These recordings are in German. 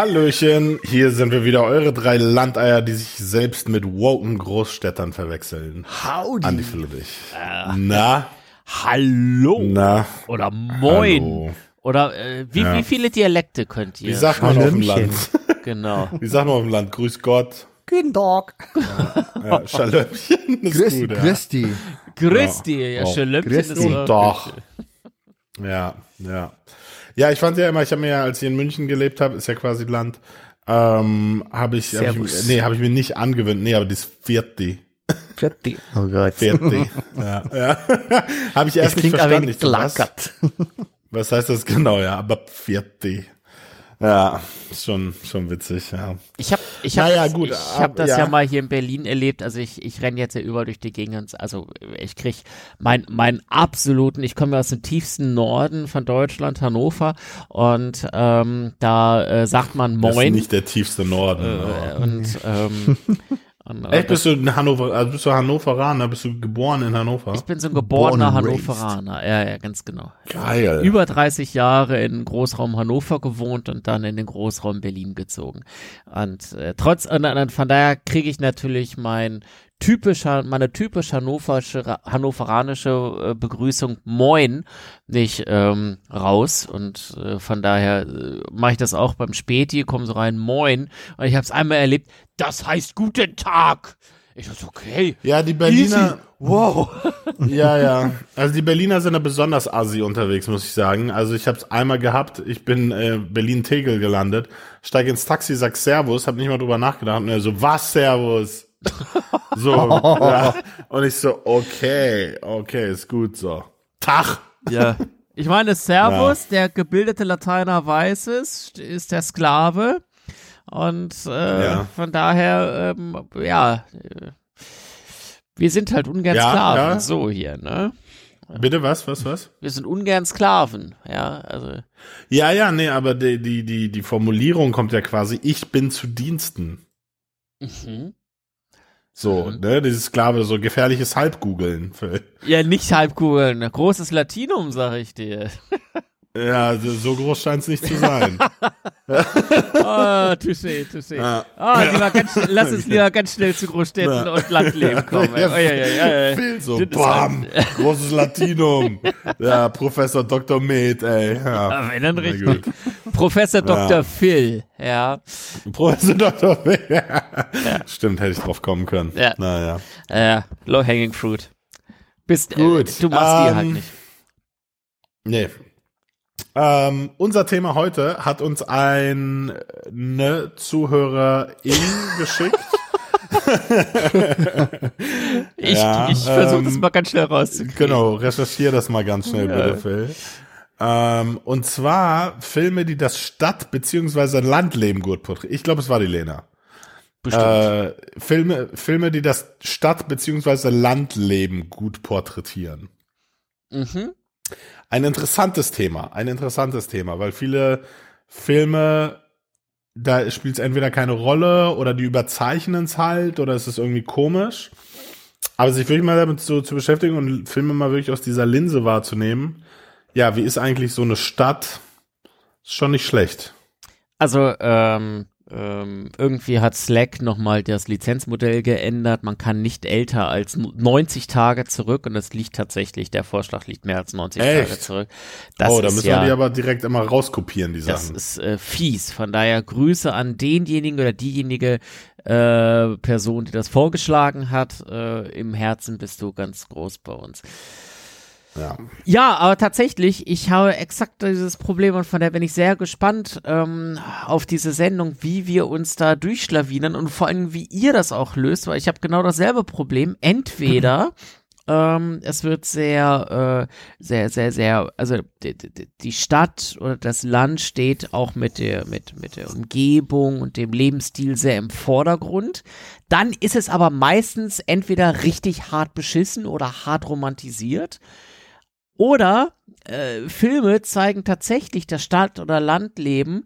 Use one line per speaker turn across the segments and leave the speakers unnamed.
Hallöchen, hier sind wir wieder, eure drei Landeier, die sich selbst mit woken Großstädtern verwechseln.
Howdy.
Andi Friedrich. Äh, Na?
Hallo.
Na?
Oder moin.
Hallo.
Oder äh, wie,
Ja.
wie viele Dialekte könnt ihr?
Wie sagt man auf dem Land?
genau.
Wie sagt man auf dem Land? Grüß Gott.
Guten Tag.
Ja, Schalöppchen ist
Grüß,
gut, ja.
grüß die.
Grüß dir, ja,
Oh.
Schelöppchen
Grüß
ist auch-
Doch. Ja, ja. Ja, ich fand ja immer, ich habe mir ja, als ich in München gelebt habe, ist ja quasi Land, ähm, habe ich, hab ich, nee, habe ich mir nicht angewöhnt, nee, aber das Vierti.
Fertig. Oh Gott.
Vierti. ja, ja. habe ich erst
Das
nicht
klingt aber
verstanden.
nicht
Ich was? Was heißt das genau, ja, aber Vierti. Ja, ist schon, schon witzig, ja.
Ich habe ich hab,
Naja, gut,
ich
ab-
hab das ja.
ja.
mal hier in Berlin erlebt. Also ich, ich renne jetzt ja überall durch die Gegend. Also ich krieg mein, meinen absoluten, ich komme ja aus dem tiefsten Norden von Deutschland, Hannover. Und ähm, da äh, sagt man
Das ist
Moin.
nicht der tiefste Norden.
äh, und ähm, äh,
Echt, bist du in Hannover, also bist du Hannoveraner, bist du geboren in Hannover?
ich bin so ein geborener
raised.
Hannoveraner. Ja, ja, ganz genau.
Geil.
über 30 Jahre in Großraum Hannover gewohnt und dann in den Großraum Berlin gezogen. Und äh, trotz, und, und von daher kriege ich natürlich mein typischer, meine typisch hannoversche, hannoveranische äh, Begrüßung Moin nicht ähm, raus und äh, von daher äh, mache ich das auch beim Späti, komme so rein Moin und ich habe es einmal erlebt, das heißt guten Tag. Ich dachte, okay.
Ja, die Berliner,
Easy. Wow.
ja, ja. Also die Berliner sind da besonders assi unterwegs, muss ich sagen. Also ich habe es einmal gehabt, ich bin äh, Berlin-Tegel gelandet, steige ins Taxi, sag Servus, habe nicht mal drüber nachgedacht und er so, was Servus? so, ja. Und ich so, okay, okay, ist gut so. Tag.
Ja. Ich meine, Servus, der gebildete Lateiner weiß es, ist der Sklave. Und äh,
Ja.
von daher, ähm, ja, äh, wir sind halt ungern
Ja,
Sklaven,
ja.
so hier, ne?
Bitte was, was, was?
Wir sind ungern Sklaven, ja, also.
Ja, ja, nee, aber die, die, die, die Formulierung kommt ja quasi, ich bin zu Diensten.
Mhm.
So,
Mhm.
ne, dieses Sklave, so gefährliches Halbgoogeln.
Ja, nicht Halbkugeln, großes Latinum, sag ich dir.
Ja, so groß scheint's nicht zu sein.
Ah, touché, touché.
Ja.
Ah, lieber ganz, lass uns lieber ganz schnell zu Großstädten
Ja.
und Landleben kommen.
Ja,
Oi, oi, oi, oi.
Viel so, bam, großes Latinum. Ja, Professor Dr. Med, ey. Ja.
Ah, wenn dann richtig. Professor Dr.
Ja.
Phil, ja.
Professor Dr. Med. Stimmt, hätte ich drauf kommen können.
Ja.
Naja.
Äh, low hanging fruit. Bist
Gut,
Äh, du machst die
ähm,
halt nicht.
Nee. Ähm, unser Thema heute hat uns ein ne Zuhörerin geschickt.
Ich,
ja,
ich versuche das
ähm,
mal ganz schnell rauszukriegen.
Genau, recherchiere das mal ganz schnell,
Ja.
bitte, Phil. Ähm, und zwar Filme, die das Stadt- bzw. Landleben gut porträtieren. Ich glaube, es war die Lena.
Bestimmt.
Äh, Filme, Filme, die das Stadt- bzw. Landleben gut porträtieren.
mhm.
Ein interessantes Thema, ein interessantes Thema, weil viele Filme, da spielt es entweder keine Rolle oder die überzeichnen es halt oder es ist irgendwie komisch. Aber sich wirklich mal damit so zu beschäftigen und Filme mal wirklich aus dieser Linse wahrzunehmen, ja, wie ist eigentlich so eine Stadt? Ist schon nicht schlecht.
Also, ähm, ähm, irgendwie hat Slack nochmal das Lizenzmodell geändert. Man kann nicht älter als 90 Tage zurück und das liegt tatsächlich, der Vorschlag liegt mehr als 90 Tage
Echt?
zurück. Das
oh, da müssen
ja,
wir die aber direkt immer rauskopieren, die
Das
Sachen.
ist äh, fies. Von daher Grüße an denjenigen oder diejenige äh, Person, die das vorgeschlagen hat. Äh, Im Herzen bist du ganz groß bei uns.
Ja.
Ja, aber tatsächlich, ich habe exakt dieses Problem und von daher bin ich sehr gespannt ähm, auf diese Sendung, wie wir uns da durchschlawinern und vor allem, wie ihr das auch löst, weil ich habe genau dasselbe Problem. Entweder ähm, es wird sehr, äh, sehr, sehr, sehr, also die, die, die Stadt oder das Land steht auch mit der, mit, mit der Umgebung und dem Lebensstil sehr im Vordergrund. Dann ist es aber meistens entweder richtig hart beschissen oder hart romantisiert. Oder äh, Filme zeigen tatsächlich das Stadt- oder Landleben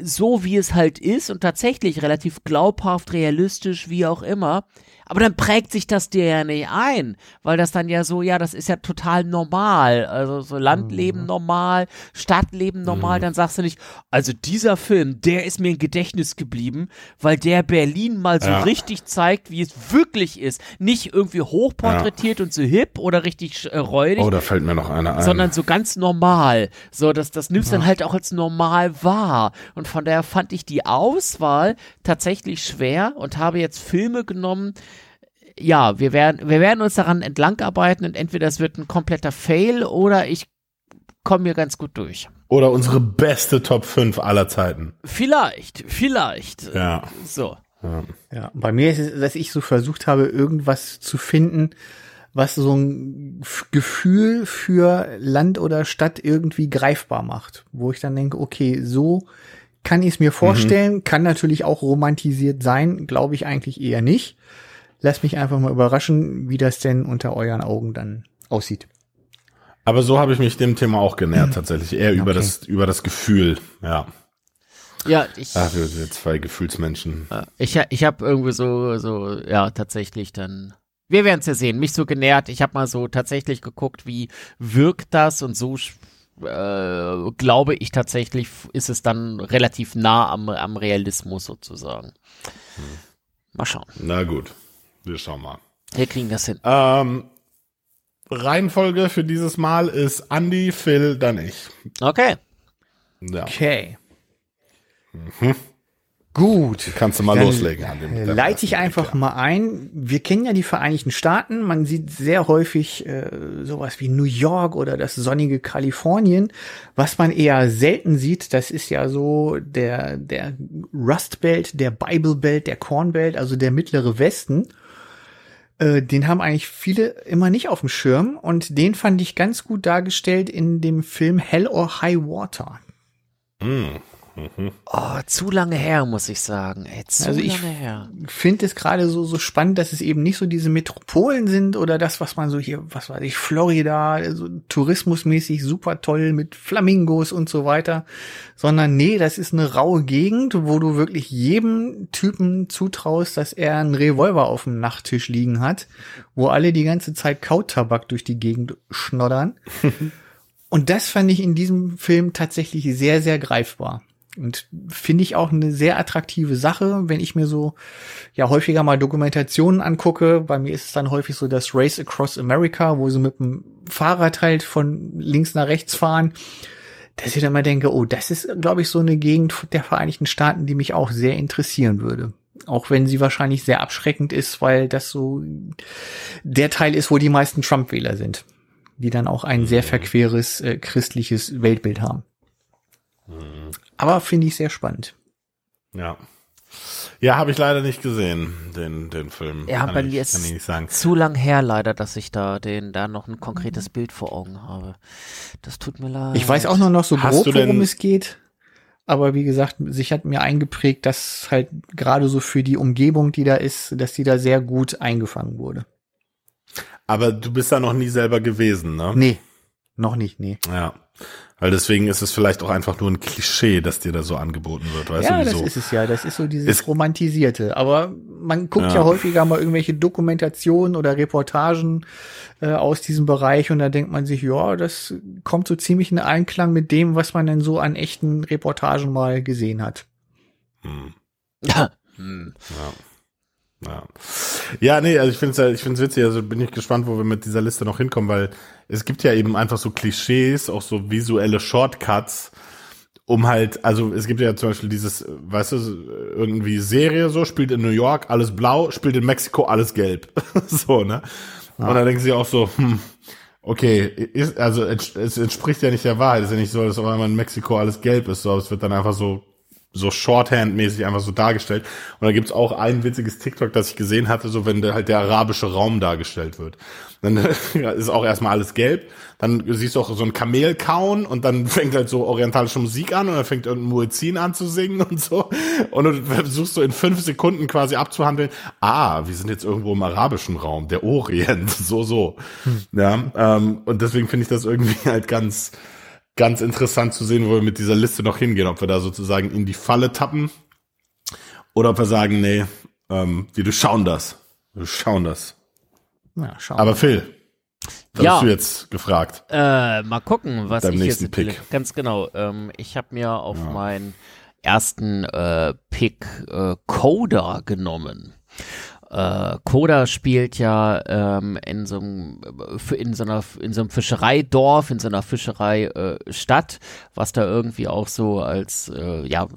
so, wie es halt ist und tatsächlich relativ glaubhaft, realistisch, wie auch immer. Aber dann prägt sich das dir ja nicht ein, weil das dann ja so, ja, das ist ja total normal. Also so Landleben
Mhm.
normal, Stadtleben normal, dann sagst du nicht, also dieser Film, der ist mir im Gedächtnis geblieben, weil der Berlin mal so
Ja.
richtig zeigt, wie es wirklich ist. Nicht irgendwie hochporträtiert und so hip oder richtig äh, räudig,
Oh, da fällt mir noch einer ein.
sondern so ganz normal. So, das, das nimmst dann halt auch als normal wahr. Und von daher fand ich die Auswahl tatsächlich schwer und habe jetzt Filme genommen. Ja, wir werden, wir werden uns daran entlangarbeiten und entweder es wird ein kompletter Fail oder ich komme mir ganz gut durch.
Oder unsere beste Top 5 aller Zeiten.
Vielleicht, vielleicht.
Ja.
So.
Ja, bei mir ist es, dass ich so versucht habe, irgendwas zu finden, was so ein Gefühl für Land oder Stadt irgendwie greifbar macht. Wo ich dann denke, okay, so kann ich es mir vorstellen, kann natürlich auch romantisiert sein, glaube ich eigentlich eher nicht. Lass mich einfach mal überraschen, wie das denn unter euren Augen dann aussieht.
Aber so habe ich mich dem Thema auch genähert, tatsächlich. Eher über
Okay.
das, über das Gefühl. Ja.
Ja, ich,
Ach, wir sind zwei Gefühlsmenschen.
ich, ich habe irgendwie so, so, ja, tatsächlich dann. Wir werden es ja sehen. Mich so genährt. Ich habe mal so tatsächlich geguckt, wie wirkt das und so äh, glaube ich tatsächlich, ist es dann relativ nah am, am Realismus sozusagen. Mal schauen.
Na gut. Wir schauen mal.
Wir kriegen das hin.
Ähm, Reihenfolge für dieses Mal ist Andy, Phil, dann ich.
Okay.
Ja.
Okay. Gut.
Kannst du mal
Dann
loslegen, deinem
Leite ich einfach
ja.
mal ein. Wir kennen ja die Vereinigten Staaten. Man sieht sehr häufig äh, sowas wie New York oder das sonnige Kalifornien. Was man eher selten sieht, das ist ja so der, der Rust Belt, der Bible Belt, der Corn Belt, also der mittlere Westen. Äh, den haben eigentlich viele immer nicht auf dem Schirm und den fand ich ganz gut dargestellt in dem Film Hell or High Water.
Oh, zu lange her, muss ich sagen. Ey, zu
Also ich-
lange her.
finde es gerade so, so spannend, dass es eben nicht so diese Metropolen sind oder das, was man so hier, was weiß ich, Florida, so tourismusmäßig super toll mit Flamingos und so weiter, sondern nee, das ist eine raue Gegend, wo du wirklich jedem Typen zutraust, dass er einen Revolver auf dem Nachttisch liegen hat, wo alle die ganze Zeit Kautabak durch die Gegend schnoddern. Und das fand ich in diesem Film tatsächlich sehr, sehr greifbar. Und finde ich auch eine sehr attraktive Sache, wenn ich mir so ja häufiger mal Dokumentationen angucke. Bei mir ist es dann häufig so das Race Across America, wo sie mit dem Fahrrad halt von links nach rechts fahren. Dass ich dann mal denke, oh, das ist, glaube ich, so eine Gegend der Vereinigten Staaten, die mich auch sehr interessieren würde. Auch wenn sie wahrscheinlich sehr abschreckend ist, weil das so der Teil ist, wo die meisten Trump-Wähler sind. Die dann auch ein sehr verqueres äh, christliches Weltbild haben. Aber finde ich sehr spannend.
Ja. Ja, habe ich leider nicht gesehen, den, den Film.
Ja,
kann
bei
ich,
mir ist zu lang her leider, dass ich da den da noch ein konkretes Bild vor Augen habe. Das tut mir leid.
Ich weiß auch nur noch so
Hast
grob, worum es geht. Aber wie gesagt, sich hat mir eingeprägt, dass halt gerade so für die Umgebung, die da ist, dass die da sehr gut eingefangen wurde.
Aber du bist da noch nie selber gewesen, ne?
Nee, noch nicht, nee.
Ja. Weil deswegen ist es vielleicht auch einfach nur ein Klischee, das dir da so angeboten wird, weißt
ja,
du
das
wieso?
ist es ja. Das ist so dieses
Ist-
Romantisierte. Aber man guckt ja.
Ja.
häufiger mal irgendwelche Dokumentationen oder Reportagen äh, aus diesem Bereich und da denkt man sich, ja, das kommt so ziemlich in Einklang mit dem, was man denn so an echten Reportagen mal gesehen hat.
Hm.
Hm.
Ja. Ja, nee, also ich finde es ich find's witzig, also bin ich gespannt, wo wir mit dieser Liste noch hinkommen, weil es gibt ja eben einfach so Klischees, auch so visuelle Shortcuts, um halt, also es gibt ja zum Beispiel dieses, weißt du, irgendwie Serie so, spielt in New York, alles blau, spielt in Mexiko, alles gelb. so, ne? Und dann denken sie auch so, hm, okay, ist, also es es entspricht ja nicht der Wahrheit, es ist ja nicht so, dass auf einmal in Mexiko alles gelb ist, so, aber es wird dann einfach so so Shorthand-mäßig einfach so dargestellt. Und da gibt's auch ein witziges TikTok, das ich gesehen hatte, so wenn der, halt der arabische Raum dargestellt wird. Dann ist auch erstmal alles gelb. Dann siehst du auch so ein Kamel kauen und dann fängt halt so orientalische Musik an und dann fängt irgendein Muezzin an zu singen und so. Und du versuchst so in fünf Sekunden quasi abzuhandeln, ah, wir sind jetzt irgendwo im arabischen Raum, der Orient, so, so. Ja, ähm, und deswegen finde ich das irgendwie halt ganz, ganz interessant zu sehen, wo wir mit dieser Liste noch hingehen, ob wir da sozusagen in die Falle tappen oder ob wir sagen, nee, ähm, wir durchschauen das. Wir schauen das.
Ja, schauen
Aber Phil, da
Ja.
bist du jetzt gefragt.
Äh, mal gucken, was
Deinem
ich
nächsten
jetzt
Pick.
ganz genau. Ähm, ich habe mir auf meinen ersten äh, Pick äh, Coda genommen. Äh, Coda spielt ja ähm, in so einem äh, in so einer in so einem Fischereidorf, in so einer Fischereistadt, äh, was da irgendwie auch so als äh, ja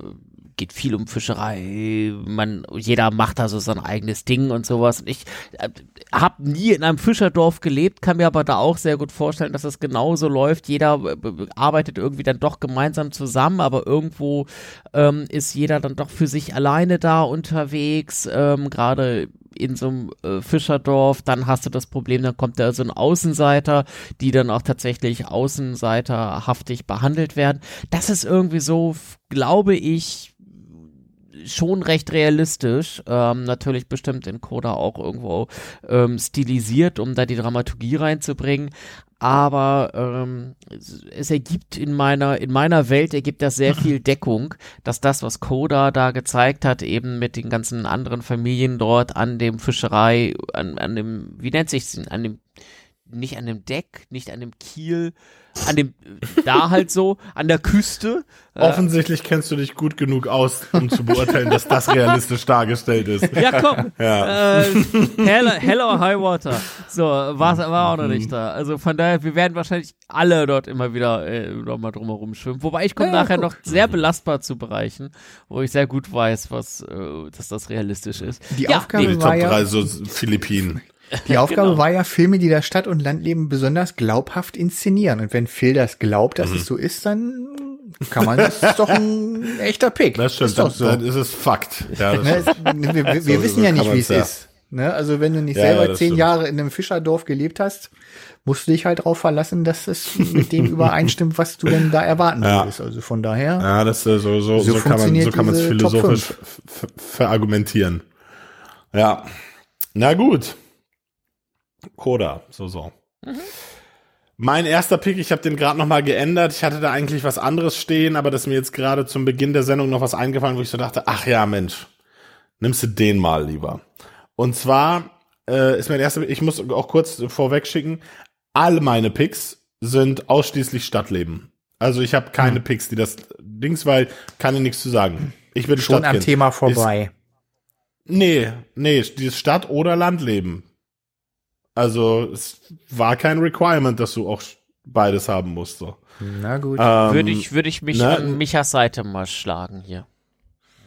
geht viel um Fischerei, man jeder macht da so sein eigenes Ding und sowas. Und ich äh, habe nie in einem Fischerdorf gelebt, kann mir aber da auch sehr gut vorstellen, dass das genauso läuft. Jeder äh, arbeitet irgendwie dann doch gemeinsam zusammen, aber irgendwo ähm, ist jeder dann doch für sich alleine da unterwegs, ähm, gerade in so einem äh, Fischerdorf, dann hast du das Problem, dann kommt da so ein Außenseiter, die dann auch tatsächlich außenseiterhaftig behandelt werden. Das ist irgendwie so, glaube ich, schon recht realistisch. Ähm, natürlich bestimmt in Coda auch irgendwo ähm, stilisiert, um da die Dramaturgie reinzubringen. Aber ähm, es, ergibt in meiner, in meiner Welt ergibt das sehr viel Deckung, dass das, was Coda da gezeigt hat, eben mit den ganzen anderen Familien dort an dem Fischerei, an, an dem, wie nennt sich's, denn? an dem, nicht an dem Deck, nicht an dem Kiel, an dem, da halt so, an der Küste. Äh,
Offensichtlich kennst du dich gut genug aus, um zu beurteilen, dass das realistisch dargestellt ist.
Ja, komm.
Ja.
Äh, hell, hell or High Water. So, war, war auch noch nicht da. Also von daher, wir werden wahrscheinlich alle dort immer wieder äh, noch mal drumherum schwimmen. Wobei ich komme
Ja,
nachher
guck.
noch sehr belastbar zu Bereichen, wo ich sehr gut weiß, was, äh, dass das realistisch ist.
Die
ja,
Aufgabe
Die
nee,
Top
war ja-
3 so Philippinen.
Die Aufgabe
Genau.
war ja, Filme, die das Stadt- und Landleben besonders glaubhaft inszenieren. Und wenn Phil das glaubt,
Mhm.
dass es so ist, dann kann man, das ist doch ein echter Pick.
Das stimmt,
Ist doch
dann,
so.
dann ist es Fakt. Ja,
Ne, wir wir, wir
So-
wissen
so
ja nicht, wie es
ja.
ist. Ne? Also wenn du nicht
Ja,
selber zehn
stimmt.
Jahre in einem Fischerdorf gelebt hast, musst du dich halt darauf verlassen, dass es mit dem übereinstimmt, was du denn da erwarten
Ja.
würdest. Also von daher,
Ja, das äh, so, so,
So
so, kann man so kann man es philosophisch verargumentieren. Ja. Na gut. Coda, so so. Mein erster Pick, ich habe den gerade noch mal geändert. Ich hatte da eigentlich was anderes stehen, aber das ist mir jetzt gerade zum Beginn der Sendung noch was eingefallen, wo ich so dachte, ach ja, Mensch, nimmst du den mal lieber. Und zwar äh, ist mein erster, ich muss auch kurz vorweg schicken, alle meine Picks sind ausschließlich Stadtleben. Also ich habe keine Picks, die das Dings, weil kann ich nichts zu sagen. Ich bin
schon am
Stadtkind.
Thema vorbei.
Nee, nee, dieses Stadt- oder Landleben. Also es war kein Requirement, dass du auch beides haben musst. So.
Na gut.
Ähm,
würde ich, würde ich mich
ne?
an Michas Seite mal schlagen hier.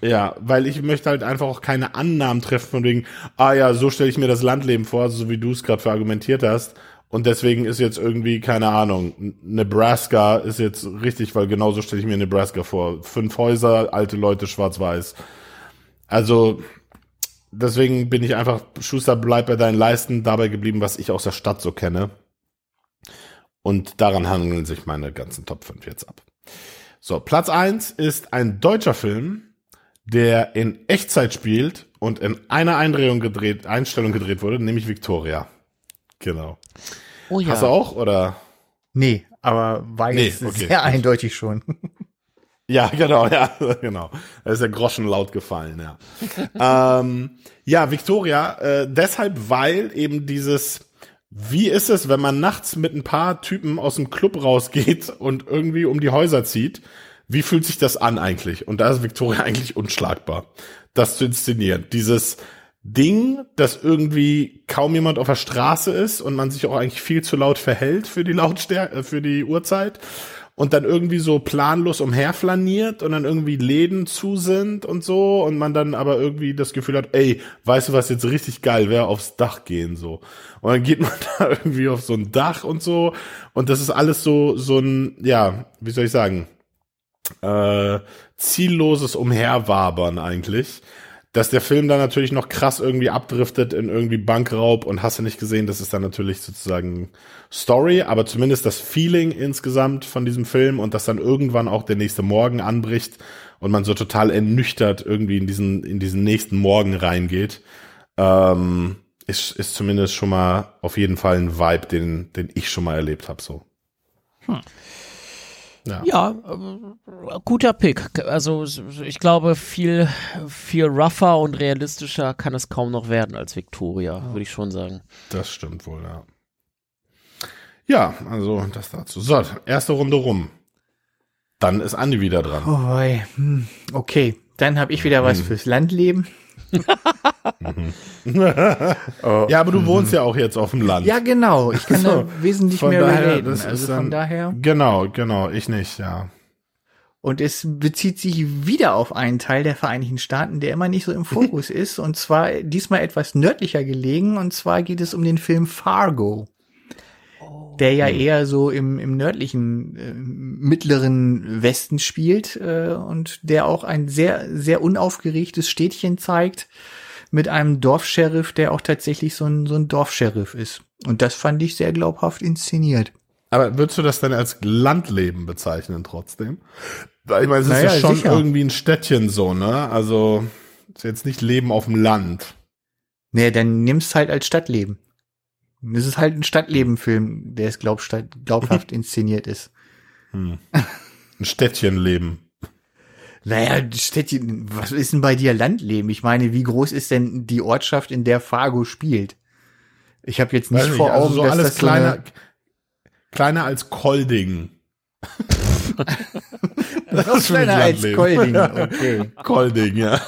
Ja, weil ich möchte halt einfach auch keine Annahmen treffen von wegen, ah ja, so stelle ich mir das Landleben vor, so wie du es gerade verargumentiert hast. Und deswegen ist jetzt irgendwie, keine Ahnung, Nebraska ist jetzt richtig, weil genauso stelle ich mir Nebraska vor. Fünf Häuser, alte Leute, schwarz-weiß. Also, deswegen bin ich einfach, Schuster, bleib bei deinen Leisten dabei geblieben, was ich aus der Stadt so kenne. Und daran handeln sich meine ganzen Top 5 jetzt ab. So, Platz eins ist ein deutscher Film, der in Echtzeit spielt und in einer Eindrehung gedreht, Einstellung gedreht wurde, nämlich Victoria. Genau.
Oh ja.
Hast du auch, oder?
nee, aber war
Nee, okay,
sehr
gut.
eindeutig schon.
Ja, genau, ja, genau. Da ist der Groschen laut gefallen, ja. ähm, ja, Victoria, äh, deshalb, weil eben dieses, wie ist es, wenn man nachts mit ein paar Typen aus dem Club rausgeht und irgendwie um die Häuser zieht, wie fühlt sich das an eigentlich? Und da ist Victoria eigentlich unschlagbar, das zu inszenieren. Dieses Ding, dass irgendwie kaum jemand auf der Straße ist und man sich auch eigentlich viel zu laut verhält für die Lautstärke, für die Uhrzeit und dann irgendwie so planlos umherflaniert und dann irgendwie Läden zu sind und so und man dann aber irgendwie das Gefühl hat, ey, weißt du was jetzt richtig geil wäre, aufs Dach gehen so. Und dann geht man da irgendwie auf so ein Dach und so und das ist alles so so ein ja, wie soll ich sagen, äh, zielloses Umherwabern eigentlich. Dass der Film dann natürlich noch krass irgendwie abdriftet in irgendwie Bankraub und hast du nicht gesehen, das ist dann natürlich sozusagen Story, aber zumindest das Feeling insgesamt von diesem Film und dass dann irgendwann auch der nächste Morgen anbricht und man so total ernüchtert irgendwie in diesen, in diesen nächsten Morgen reingeht, ähm, ist, ist zumindest schon mal auf jeden Fall ein Vibe, den, den ich schon mal erlebt habe, so.
Ja, ja äh, guter Pick. Also ich glaube, viel, viel rougher und realistischer kann es kaum noch werden als Victoria, würde ich schon sagen.
Das stimmt wohl, ja. Ja, also das dazu. So, erste Runde rum. Dann ist Andi wieder dran.
Oh, hm, okay, dann habe ich wieder was hm. fürs Landleben.
oh. Ja, aber du wohnst ja auch jetzt auf dem Land.
Ja, genau. Ich kann so, da wesentlich mehr daher, reden.
Also dann, von daher. Genau, genau. Ich nicht, ja.
Und es bezieht sich wieder auf einen Teil der Vereinigten Staaten, der immer nicht so im Fokus ist. Und zwar diesmal etwas nördlicher gelegen. Und zwar geht es um den Film Fargo der ja hm. eher so im, im nördlichen äh, mittleren Westen spielt äh, und der auch ein sehr, sehr unaufgeregtes Städtchen zeigt mit einem Dorfsheriff, der auch tatsächlich so ein, so ein Dorfsheriff ist. Und das fand ich sehr glaubhaft inszeniert.
Aber würdest du das denn als Landleben bezeichnen trotzdem? Ich meine, es naja, ist ja schon sicher. irgendwie ein Städtchen so, ne? Also, ist jetzt nicht Leben auf dem Land.
Nee, dann nimmst halt als Stadtleben. Es ist halt ein Stadtlebenfilm, der es glaub, glaubhaft inszeniert ist.
Hm. Ein Städtchenleben.
Naja, Städtchen, was ist denn bei dir Landleben? Ich meine, wie groß ist denn die Ortschaft, in der Fargo spielt? Ich habe jetzt nicht Weiß vor nicht, also Augen,
so dass alles das kleiner, so kleiner als Kolding.
das ist kleiner als Kolding, okay.
Kolding, ja.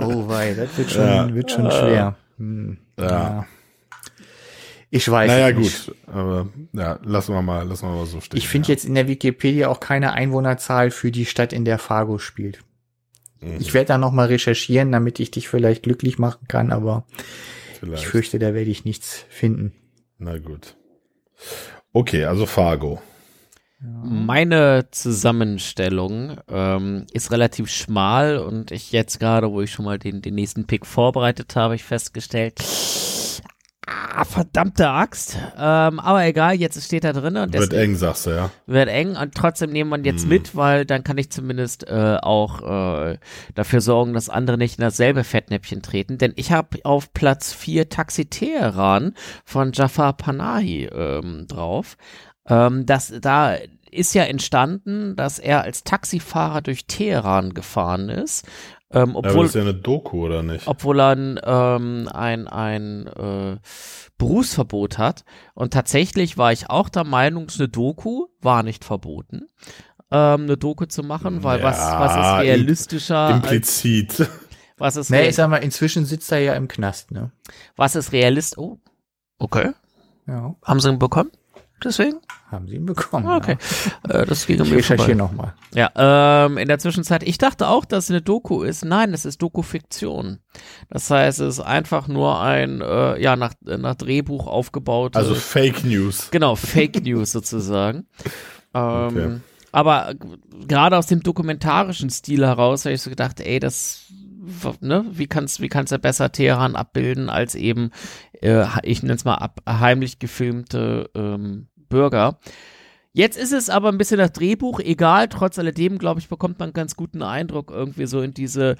Oh wei, das wird schon, ja. wird schon schwer. Hm.
ja. ja.
Ich weiß
naja, nicht. gut, aber ja, lassen wir mal, lassen wir mal so stehen.
Ich finde ja. jetzt in der Wikipedia auch keine Einwohnerzahl für die Stadt, in der Fargo spielt. Mhm. Ich werde da noch mal recherchieren, damit ich dich vielleicht glücklich machen kann, aber vielleicht. ich fürchte, da werde ich nichts finden.
Na gut. Okay, also Fargo.
Meine Zusammenstellung ähm, ist relativ schmal und ich jetzt gerade, wo ich schon mal den, den nächsten Pick vorbereitet habe, ich festgestellt, Ah, verdammte Axt. Ähm, aber egal, jetzt steht da drin. Und
wird eng, sagst du, ja.
Wird eng und trotzdem nehmen wir jetzt hm. mit, weil dann kann ich zumindest äh, auch äh, dafür sorgen, dass andere nicht in dasselbe Fettnäpfchen treten. Denn ich habe auf Platz 4 Taxi Teheran von Jafar Panahi ähm, drauf. Ähm, das, da ist ja entstanden, dass er als Taxifahrer durch Teheran gefahren ist ähm, obwohl, ja,
das ist ja eine Doku, oder nicht?
Obwohl er ein, ähm, ein, ein äh, Berufsverbot hat. Und tatsächlich war ich auch der Meinung, eine Doku war nicht verboten, ähm, eine Doku zu machen, weil ja, was, was ist realistischer?
Implizit.
Als, was ist
nee, ich sag mal, inzwischen sitzt er ja im Knast, ne?
Was ist realist? Oh, okay. Ja. Haben sie ihn bekommen? Deswegen?
Haben sie ihn bekommen.
Okay. Ja. Äh, das ging
ich recherchiere nochmal.
Ja, ähm, in der Zwischenzeit, ich dachte auch, dass es eine Doku ist. Nein, es ist Doku-Fiktion. Das heißt, es ist einfach nur ein, äh, ja, nach, nach Drehbuch aufgebaut.
Also Fake News.
Genau, Fake News sozusagen. Ähm, okay. Aber gerade aus dem dokumentarischen Stil heraus habe ich so gedacht, ey, das ne, wie kannst wie kannst du besser Teheran abbilden als eben äh, ich nenne es mal ab, heimlich gefilmte ähm, Bürger. Jetzt ist es aber ein bisschen das Drehbuch, egal, trotz alledem, glaube ich, bekommt man einen ganz guten Eindruck irgendwie so in diese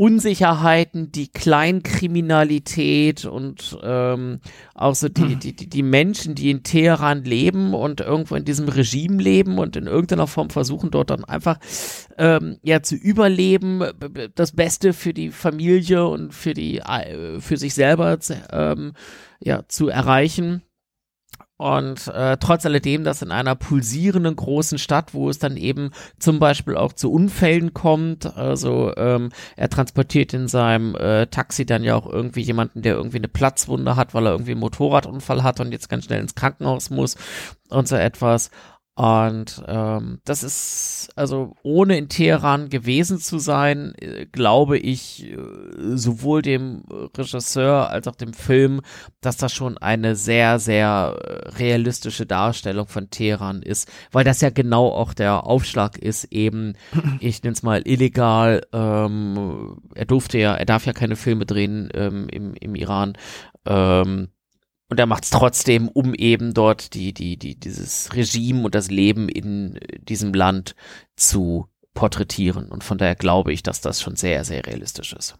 Unsicherheiten, die Kleinkriminalität und ähm, auch so die, die, die Menschen, die in Teheran leben und irgendwo in diesem Regime leben und in irgendeiner Form versuchen, dort dann einfach ähm, ja zu überleben, das Beste für die Familie und für die äh, für sich selber ähm, ja zu erreichen. Und äh, trotz alledem, dass in einer pulsierenden großen Stadt, wo es dann eben zum Beispiel auch zu Unfällen kommt, also ähm, er transportiert in seinem äh, Taxi dann ja auch irgendwie jemanden, der irgendwie eine Platzwunde hat, weil er irgendwie einen Motorradunfall hat und jetzt ganz schnell ins Krankenhaus muss und so etwas. Und ähm, das ist, also ohne in Teheran gewesen zu sein, äh, glaube ich, äh, sowohl dem Regisseur als auch dem Film, dass das schon eine sehr, sehr äh, realistische Darstellung von Teheran ist, weil das ja genau auch der Aufschlag ist, eben, ich nenne es mal illegal, ähm, er durfte ja, er darf ja keine Filme drehen ähm, im, im Iran, ähm, und er macht es trotzdem, um eben dort die, die, die, dieses Regime und das Leben in diesem Land zu porträtieren. Und von daher glaube ich, dass das schon sehr, sehr realistisch ist.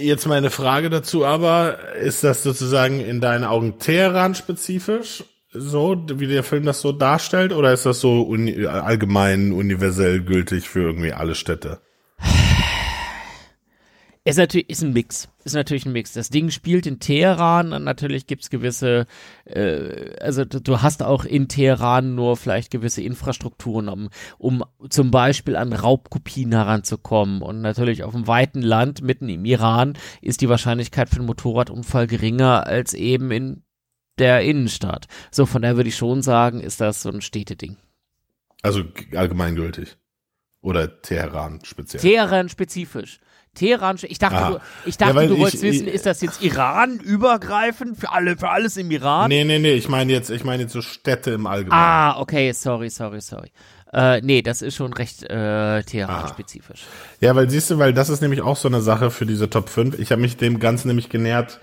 Jetzt meine Frage dazu aber, ist das sozusagen in deinen Augen Teheran spezifisch so, wie der Film das so darstellt, oder ist das so uni allgemein universell gültig für irgendwie alle Städte?
Ist natürlich ist ein Mix. Ist natürlich ein Mix. Das Ding spielt in Teheran und natürlich gibt's gewisse, äh, also du, hast auch in Teheran nur vielleicht gewisse Infrastrukturen, um, um zum Beispiel an Raubkopien heranzukommen. Und natürlich auf dem weiten Land mitten im Iran ist die Wahrscheinlichkeit für einen Motorradunfall geringer als eben in der Innenstadt. So, von daher würde ich schon sagen, ist das so ein Städteding.
Also allgemeingültig. Oder Teheran speziell.
Teheran spezifisch. Teheran, ich dachte, du, ich dachte, ja, du wolltest ich, wissen, ist das jetzt Iran übergreifend für alle, für alles im Iran?
Nee, nee, nee, ich meine jetzt, ich meine jetzt so Städte im Allgemeinen.
Ah, okay, sorry, sorry, sorry. Äh, nee, das ist schon recht äh, Teheran-spezifisch.
Ja, weil siehst du, weil das ist nämlich auch so eine Sache für diese Top 5. Ich habe mich dem Ganzen nämlich genähert,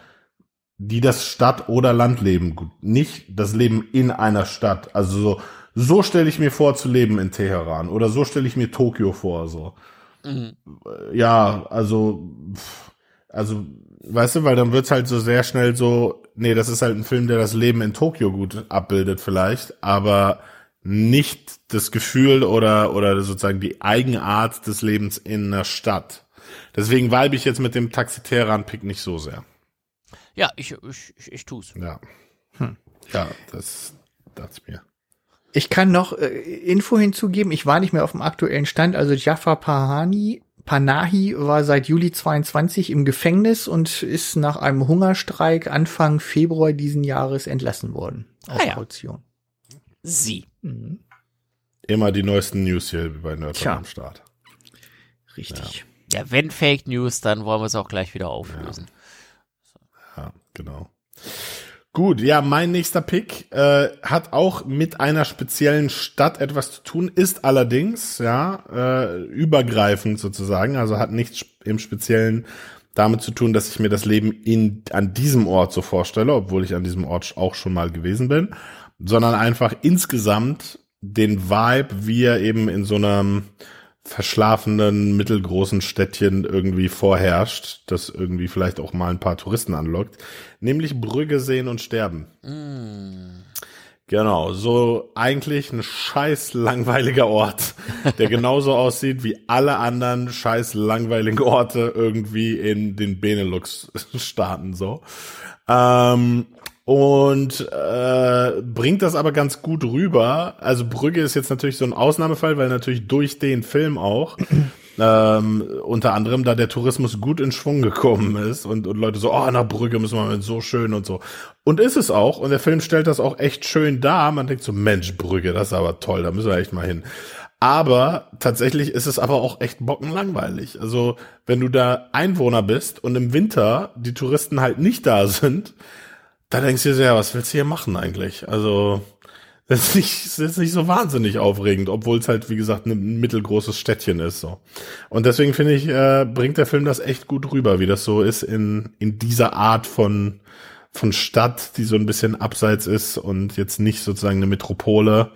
die das Stadt- oder Landleben, nicht das Leben in einer Stadt. Also so, so stelle ich mir vor zu leben in Teheran oder so stelle ich mir Tokio vor, so. Mhm. Ja, also, also, weißt du, weil dann wird's halt so sehr schnell so, nee, das ist halt ein Film, der das Leben in Tokio gut abbildet vielleicht, aber nicht das Gefühl oder, oder sozusagen die Eigenart des Lebens in einer Stadt. Deswegen weibe ich jetzt mit dem Taxi Teheran-Pick nicht so sehr.
Ja, ich, ich, ich, ich tu's.
Ja. Hm. Ja, das dachte ich mir.
Ich kann noch äh, Info hinzugeben. Ich war nicht mehr auf dem aktuellen Stand. Also Jafar Pahani, Panahi war seit Juli 22 im Gefängnis und ist nach einem Hungerstreik Anfang Februar diesen Jahres entlassen worden.
Auf ah, ja. Kaution. Sie. Mhm.
Immer die neuesten News hier bei Nerd am Start.
Richtig.
Ja. ja. wenn Fake News, dann wollen wir es auch gleich wieder auflösen.
Ja, ja genau. Gut, ja, mein nächster Pick äh, hat auch mit einer speziellen Stadt etwas zu tun, ist allerdings ja äh, übergreifend sozusagen, also hat nichts im Speziellen damit zu tun, dass ich mir das Leben in an diesem Ort so vorstelle, obwohl ich an diesem Ort auch schon mal gewesen bin, sondern einfach insgesamt den Vibe, wie er eben in so einem verschlafenen mittelgroßen Städtchen irgendwie vorherrscht, das irgendwie vielleicht auch mal ein paar Touristen anlockt, nämlich Brügge sehen und sterben. Mm. Genau, so eigentlich ein scheiß langweiliger Ort, der genauso aussieht wie alle anderen scheiß langweiligen Orte irgendwie in den Benelux-Staaten so. Ähm, und äh, bringt das aber ganz gut rüber. Also Brügge ist jetzt natürlich so ein Ausnahmefall, weil natürlich durch den Film auch ähm, unter anderem da der Tourismus gut in Schwung gekommen ist und, und Leute so, oh, nach Brügge müssen wir mit so schön und so. Und ist es auch. Und der Film stellt das auch echt schön dar. Man denkt so, Mensch, Brügge, das ist aber toll, da müssen wir echt mal hin. Aber tatsächlich ist es aber auch echt bockenlangweilig. Also, wenn du da Einwohner bist und im Winter die Touristen halt nicht da sind, da denkst du dir, ja, was willst du hier machen eigentlich? Also, das ist nicht, das ist nicht so wahnsinnig aufregend, obwohl es halt, wie gesagt, ein mittelgroßes Städtchen ist, so. Und deswegen finde ich, äh, bringt der Film das echt gut rüber, wie das so ist in, in dieser Art von, von Stadt, die so ein bisschen abseits ist und jetzt nicht sozusagen eine Metropole,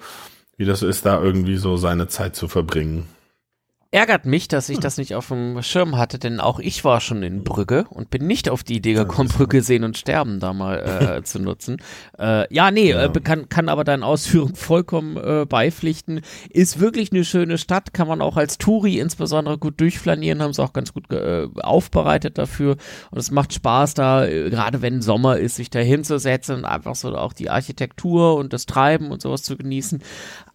wie das ist, da irgendwie so seine Zeit zu verbringen
ärgert mich, dass ich hm. das nicht auf dem Schirm hatte, denn auch ich war schon in Brügge und bin nicht auf die Idee gekommen, Brügge sehen und sterben da mal äh, zu nutzen. Äh, ja, nee, ja. Äh, kann, kann aber deinen Ausführungen vollkommen äh, beipflichten. Ist wirklich eine schöne Stadt, kann man auch als Touri insbesondere gut durchflanieren, haben sie auch ganz gut äh, aufbereitet dafür und es macht Spaß da, äh, gerade wenn Sommer ist, sich da hinzusetzen und einfach so auch die Architektur und das Treiben und sowas zu genießen.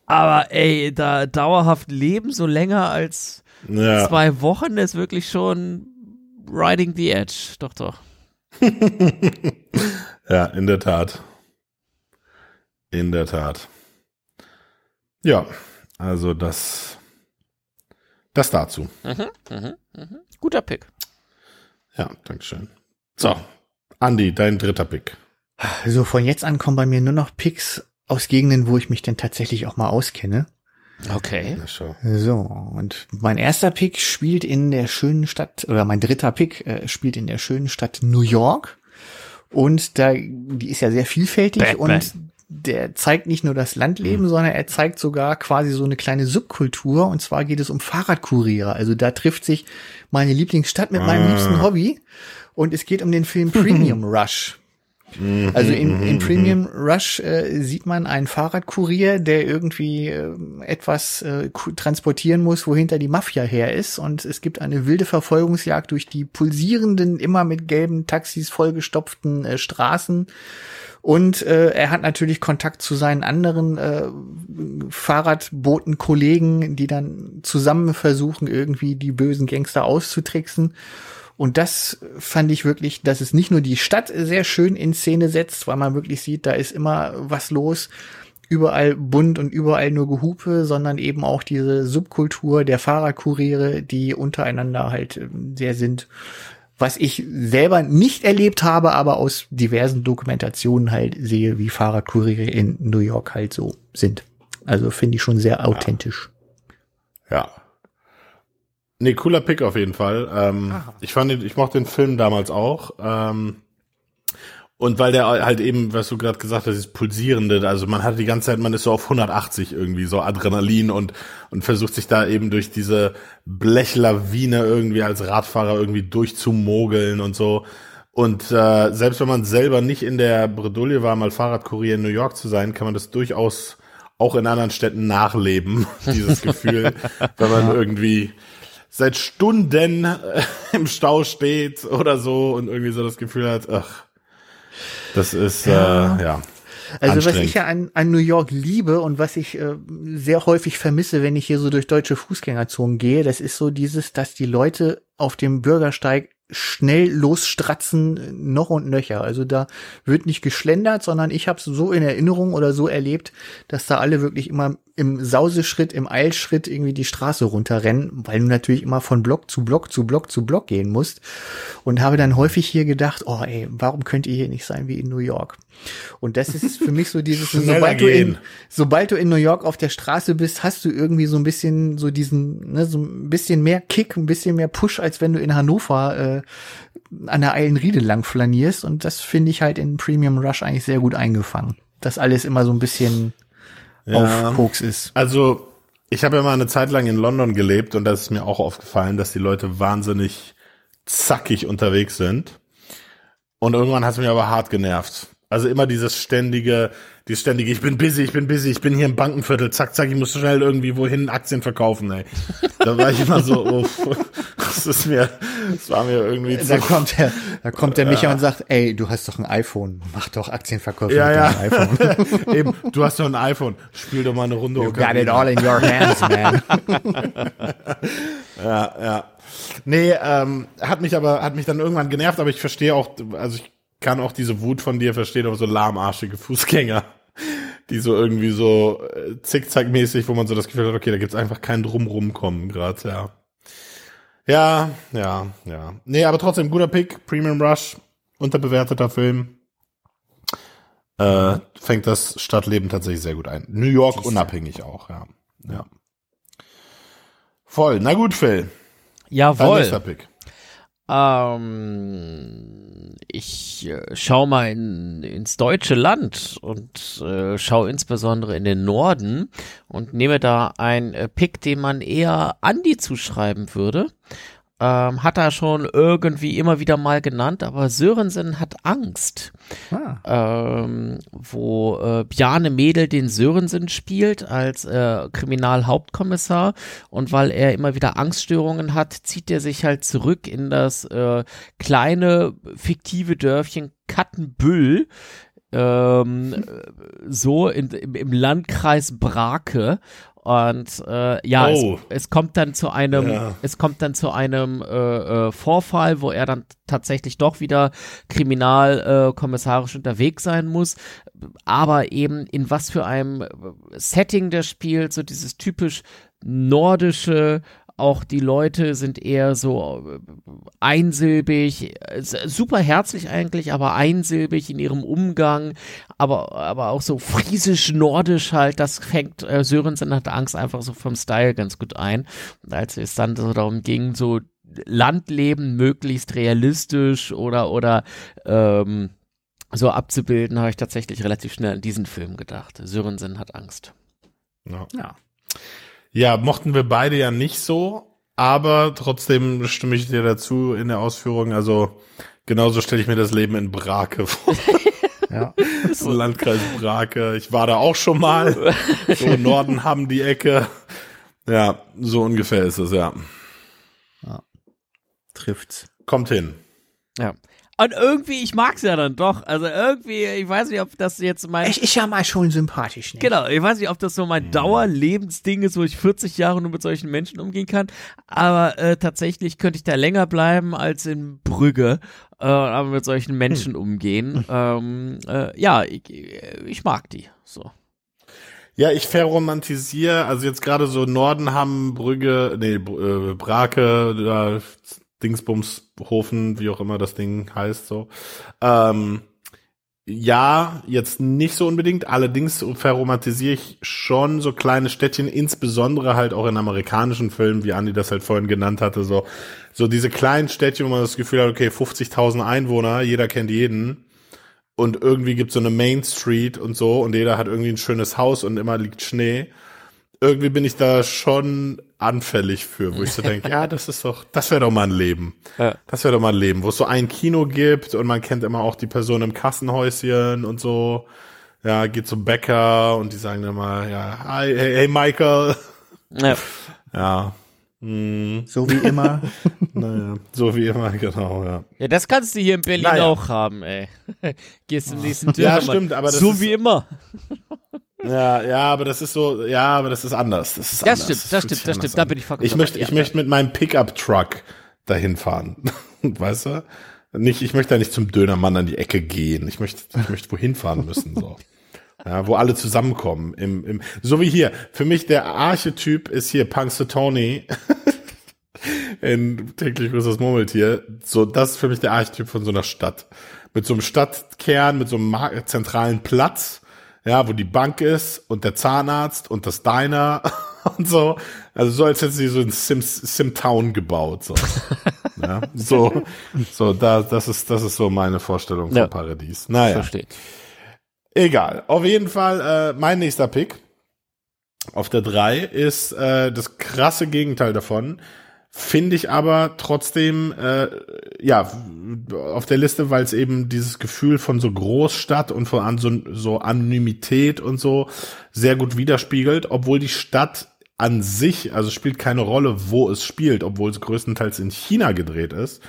Aber ey, da dauerhaft leben, so länger als ja. zwei Wochen, ist wirklich schon riding the edge. Doch, doch.
ja, in der Tat. In der Tat. Ja, also das, das dazu. Mhm,
mhm, mhm. Guter Pick.
Ja, Dankeschön. So, Andi, dein dritter Pick.
Also von jetzt an kommen bei mir nur noch Picks aus Gegenden, wo ich mich denn tatsächlich auch mal auskenne.
Okay.
So, und mein erster Pick spielt in der schönen Stadt, oder mein dritter Pick äh, spielt in der schönen Stadt New York. Und da, die ist ja sehr vielfältig Batman. und der zeigt nicht nur das Landleben, mhm. sondern er zeigt sogar quasi so eine kleine Subkultur. Und zwar geht es um Fahrradkuriere. Also da trifft sich meine Lieblingsstadt mit meinem ah. liebsten Hobby. Und es geht um den Film Premium Rush.
Mhm,
Also in, in
mhm,
Premium Rush äh, sieht man einen Fahrradkurier, der irgendwie äh, etwas äh, transportieren muss, wohinter die Mafia her ist. Und es gibt eine wilde Verfolgungsjagd durch die pulsierenden, immer mit gelben Taxis vollgestopften äh, Straßen. Und äh, er hat natürlich Kontakt zu seinen anderen äh, Fahrradbotenkollegen, die dann zusammen versuchen, irgendwie die bösen Gangster auszutricksen. Und das fand ich wirklich, dass es nicht nur die Stadt sehr schön in Szene setzt, weil man wirklich sieht, da ist immer was los, überall bunt und überall nur Gehupe, sondern eben auch diese Subkultur der Fahrradkuriere, die untereinander halt äh, sehr sind. Was ich selber nicht erlebt habe, aber aus diversen Dokumentationen halt sehe, wie Fahrradkuriere in New York halt so sind. Also finde ich schon sehr authentisch.
Ja. Nee, cooler Pick auf jeden Fall. Ähm, ich fand, den, ich mochte den Film damals auch. Ähm, und weil der halt eben, was du gerade gesagt hast, ist pulsierende, also man hat die ganze Zeit, man ist so auf 180 irgendwie, so Adrenalin und, und versucht sich da eben durch diese Blechlawine irgendwie als Radfahrer irgendwie durchzumogeln und so. Und äh, selbst wenn man selber nicht in der Bredouille war, mal Fahrradkurier in New York zu sein, kann man das durchaus auch in anderen Städten nachleben, dieses Gefühl, wenn man irgendwie seit Stunden äh, im Stau steht oder so und irgendwie so das Gefühl hat, ach, das ist
Ja.
äh, ja.
Also was ich ja an, an New York liebe und was ich äh, sehr häufig vermisse, wenn ich hier so durch deutsche Fußgängerzonen gehe, das ist so dieses, dass die Leute auf dem Bürgersteig schnell losstratzen, noch und nöcher. Also da wird nicht geschlendert, sondern ich habe es so in Erinnerung oder so erlebt, dass da alle wirklich immer im Sauseschritt, im Eilschritt irgendwie die Straße runterrennen, weil du natürlich immer von Block zu Block zu Block zu Block gehen musst. Und habe dann häufig hier gedacht, oh ey, warum könnt ihr hier nicht sein wie in New York? Und das ist für mich so dieses, sobald du, in, sobald du in New York auf der Straße bist, hast du irgendwie so ein bisschen so diesen, ne, so ein bisschen mehr Kick, ein bisschen mehr Push, als wenn du in Hannover äh, an der Eilenriede lang flanierst. Und das finde ich halt in Premium Rush eigentlich sehr gut eingefangen. Dass alles immer so ein bisschen. Auf Koks ist.
Also, ich habe ja mal eine Zeit lang in London gelebt und da ist mir auch aufgefallen, dass die Leute wahnsinnig zackig unterwegs sind. Und irgendwann hat es mich aber hart genervt. Also immer dieses ständige, dieses ständige, ich bin busy, ich bin busy, ich bin hier im Bankenviertel, zack, zack, ich muss schnell irgendwie wohin Aktien verkaufen, ey. Da war ich immer so, oh, das ist mir, das war mir irgendwie zu
Da kommt der, da kommt der Micha und sagt, ey, du hast doch ein iPhone, mach doch Aktienverkäufe
Ja,
mit
ja.
deinem iPhone.
Eben, du hast doch ein iPhone, spiel doch mal eine Runde.
You got it all in your hands, man.
Ja, ja. Nee, ähm, hat mich aber, hat mich dann irgendwann genervt, aber ich verstehe auch, also ich kann auch diese Wut von dir verstehen, aber so lahmarschige Fußgänger, die so irgendwie so äh, zickzackmäßig, wo man so das Gefühl hat, okay, da gibt's einfach kein Drumrumkommen gerade, ja. Ja, ja, ja. Nee, aber trotzdem guter Pick, Premium Rush, unterbewerteter Film. Äh, fängt das Stadtleben tatsächlich sehr gut ein. New York unabhängig auch, ja. Ja. Voll. Na gut, Phil. Dein
Jawohl.
nächster Pick.
Ähm, ich äh, schau mal in, ins deutsche Land und äh, schaue insbesondere in den Norden und nehme da ein äh, Pick, den man eher Andi zuschreiben würde. Ähm, hat er schon irgendwie immer wieder mal genannt, aber Sörensen hat Angst.
Ah.
ähm, wo äh, Bjarne Mädel den Sörensen spielt als äh, Kriminalhauptkommissar. Und weil er immer wieder Angststörungen hat, zieht er sich halt zurück in das äh, kleine fiktive Dörfchen Kattenbüll, ähm, äh, so in, im, im Landkreis Brake und äh, ja,
Oh.
es, es kommt dann zu einem,
Ja.
es kommt dann zu einem äh, äh, Vorfall, wo er dann tatsächlich doch wieder kriminalkommissarisch äh, unterwegs sein muss, aber eben in was für einem Setting der spielt, so dieses typisch nordische, auch die Leute sind eher so äh, einsilbig, äh, super herzlich eigentlich, aber einsilbig in ihrem Umgang, aber, aber auch so friesisch-nordisch halt, das fängt äh, Sörensen hat Angst einfach so vom Style ganz gut ein. Und als es dann so darum ging, so Landleben möglichst realistisch oder, oder ähm, so abzubilden, habe ich tatsächlich relativ schnell an diesen Film gedacht. Sörensen hat Angst.
Ja.
Ja.
Ja, mochten wir beide ja nicht so, aber trotzdem stimme ich dir dazu in der Ausführung. Also genauso stelle ich mir das Leben in Brake vor.
Ja.
So Landkreis Brake. Ich war da auch schon mal. So Norden haben die Ecke. Ja, so ungefähr ist es, ja.
Trifft's.
Kommt hin.
Ja. Und irgendwie, ich mag's ja dann doch. Also irgendwie, ich weiß nicht, ob das jetzt mein.
Ich ist ja mal schon sympathisch, ne?
Genau, ich weiß nicht, ob das so mein Dauerlebensding ist, wo ich 40 Jahre nur mit solchen Menschen umgehen kann. Aber äh, tatsächlich könnte ich da länger bleiben als in Brügge, äh, aber mit solchen Menschen umgehen. Ähm, äh, ja, ich, ich mag die. So.
Ja, ich verromantisiere, also jetzt gerade so Norden haben Brügge, nee, Br- äh, Brake, da, Dingsbumshofen, wie auch immer das Ding heißt, so. Ähm, ja, jetzt nicht so unbedingt. Allerdings verromantisiere ich schon so kleine Städtchen, insbesondere halt auch in amerikanischen Filmen, wie Andi das halt vorhin genannt hatte, so, so diese kleinen Städtchen, wo man das Gefühl hat, okay, 50.000 Einwohner, jeder kennt jeden. Und irgendwie gibt's so eine Main Street und so und jeder hat irgendwie ein schönes Haus und immer liegt Schnee. Irgendwie bin ich da schon anfällig für, wo ich so denke, ja, das ist doch, das wäre doch mal ein Leben.
Ja.
Das wäre doch mal ein Leben, wo es so ein Kino gibt und man kennt immer auch die Person im Kassenhäuschen und so. Ja, geht zum Bäcker und die sagen dann mal, ja, hi, hey, hey Michael.
Ja.
Ja. Hm,
So wie immer.
naja, so wie immer, genau, ja.
ja, das kannst du hier in Berlin
Naja.
auch haben, ey. Gehst zum nächsten
Ja,
Dönermann.
stimmt, aber das
So
ist-
wie immer.
Ja, ja, aber das ist so, ja, aber das ist anders. Das, ist
Das
anders.
stimmt, das
fühlt
stimmt, das stimmt. Da
an.
bin ich vollkommen
Ich möchte, ich möchte mit meinem Pickup-Truck dahin fahren. weißt du? Nicht, ich möchte da nicht zum Dönermann an die Ecke gehen. Ich möchte, ich möchte wohin fahren müssen, so. Ja, wo alle zusammenkommen. Im, im, so wie hier. Für mich der Archetyp ist hier Punkster Tony. in täglich grüßt das Murmeltier. So, das ist für mich der Archetyp von so einer Stadt. Mit so einem Stadtkern, mit so einem zentralen Platz, ja, wo die Bank ist und der Zahnarzt und das Diner und so. Also so, als hätten sie so ein Sims, Simtown gebaut, so. ja, so, so, da, das ist, das ist so meine Vorstellung
Ja.
von Paradies. Naja.
Verstehe.
Egal. Auf jeden Fall, äh, mein nächster Pick auf der 3 ist äh, das krasse Gegenteil davon. Finde ich aber trotzdem, äh, ja, auf der Liste, weil es eben dieses Gefühl von so Großstadt und von an so, so Anonymität und so sehr gut widerspiegelt, obwohl die Stadt an sich, also spielt keine Rolle, wo es spielt, obwohl es größtenteils in China gedreht ist.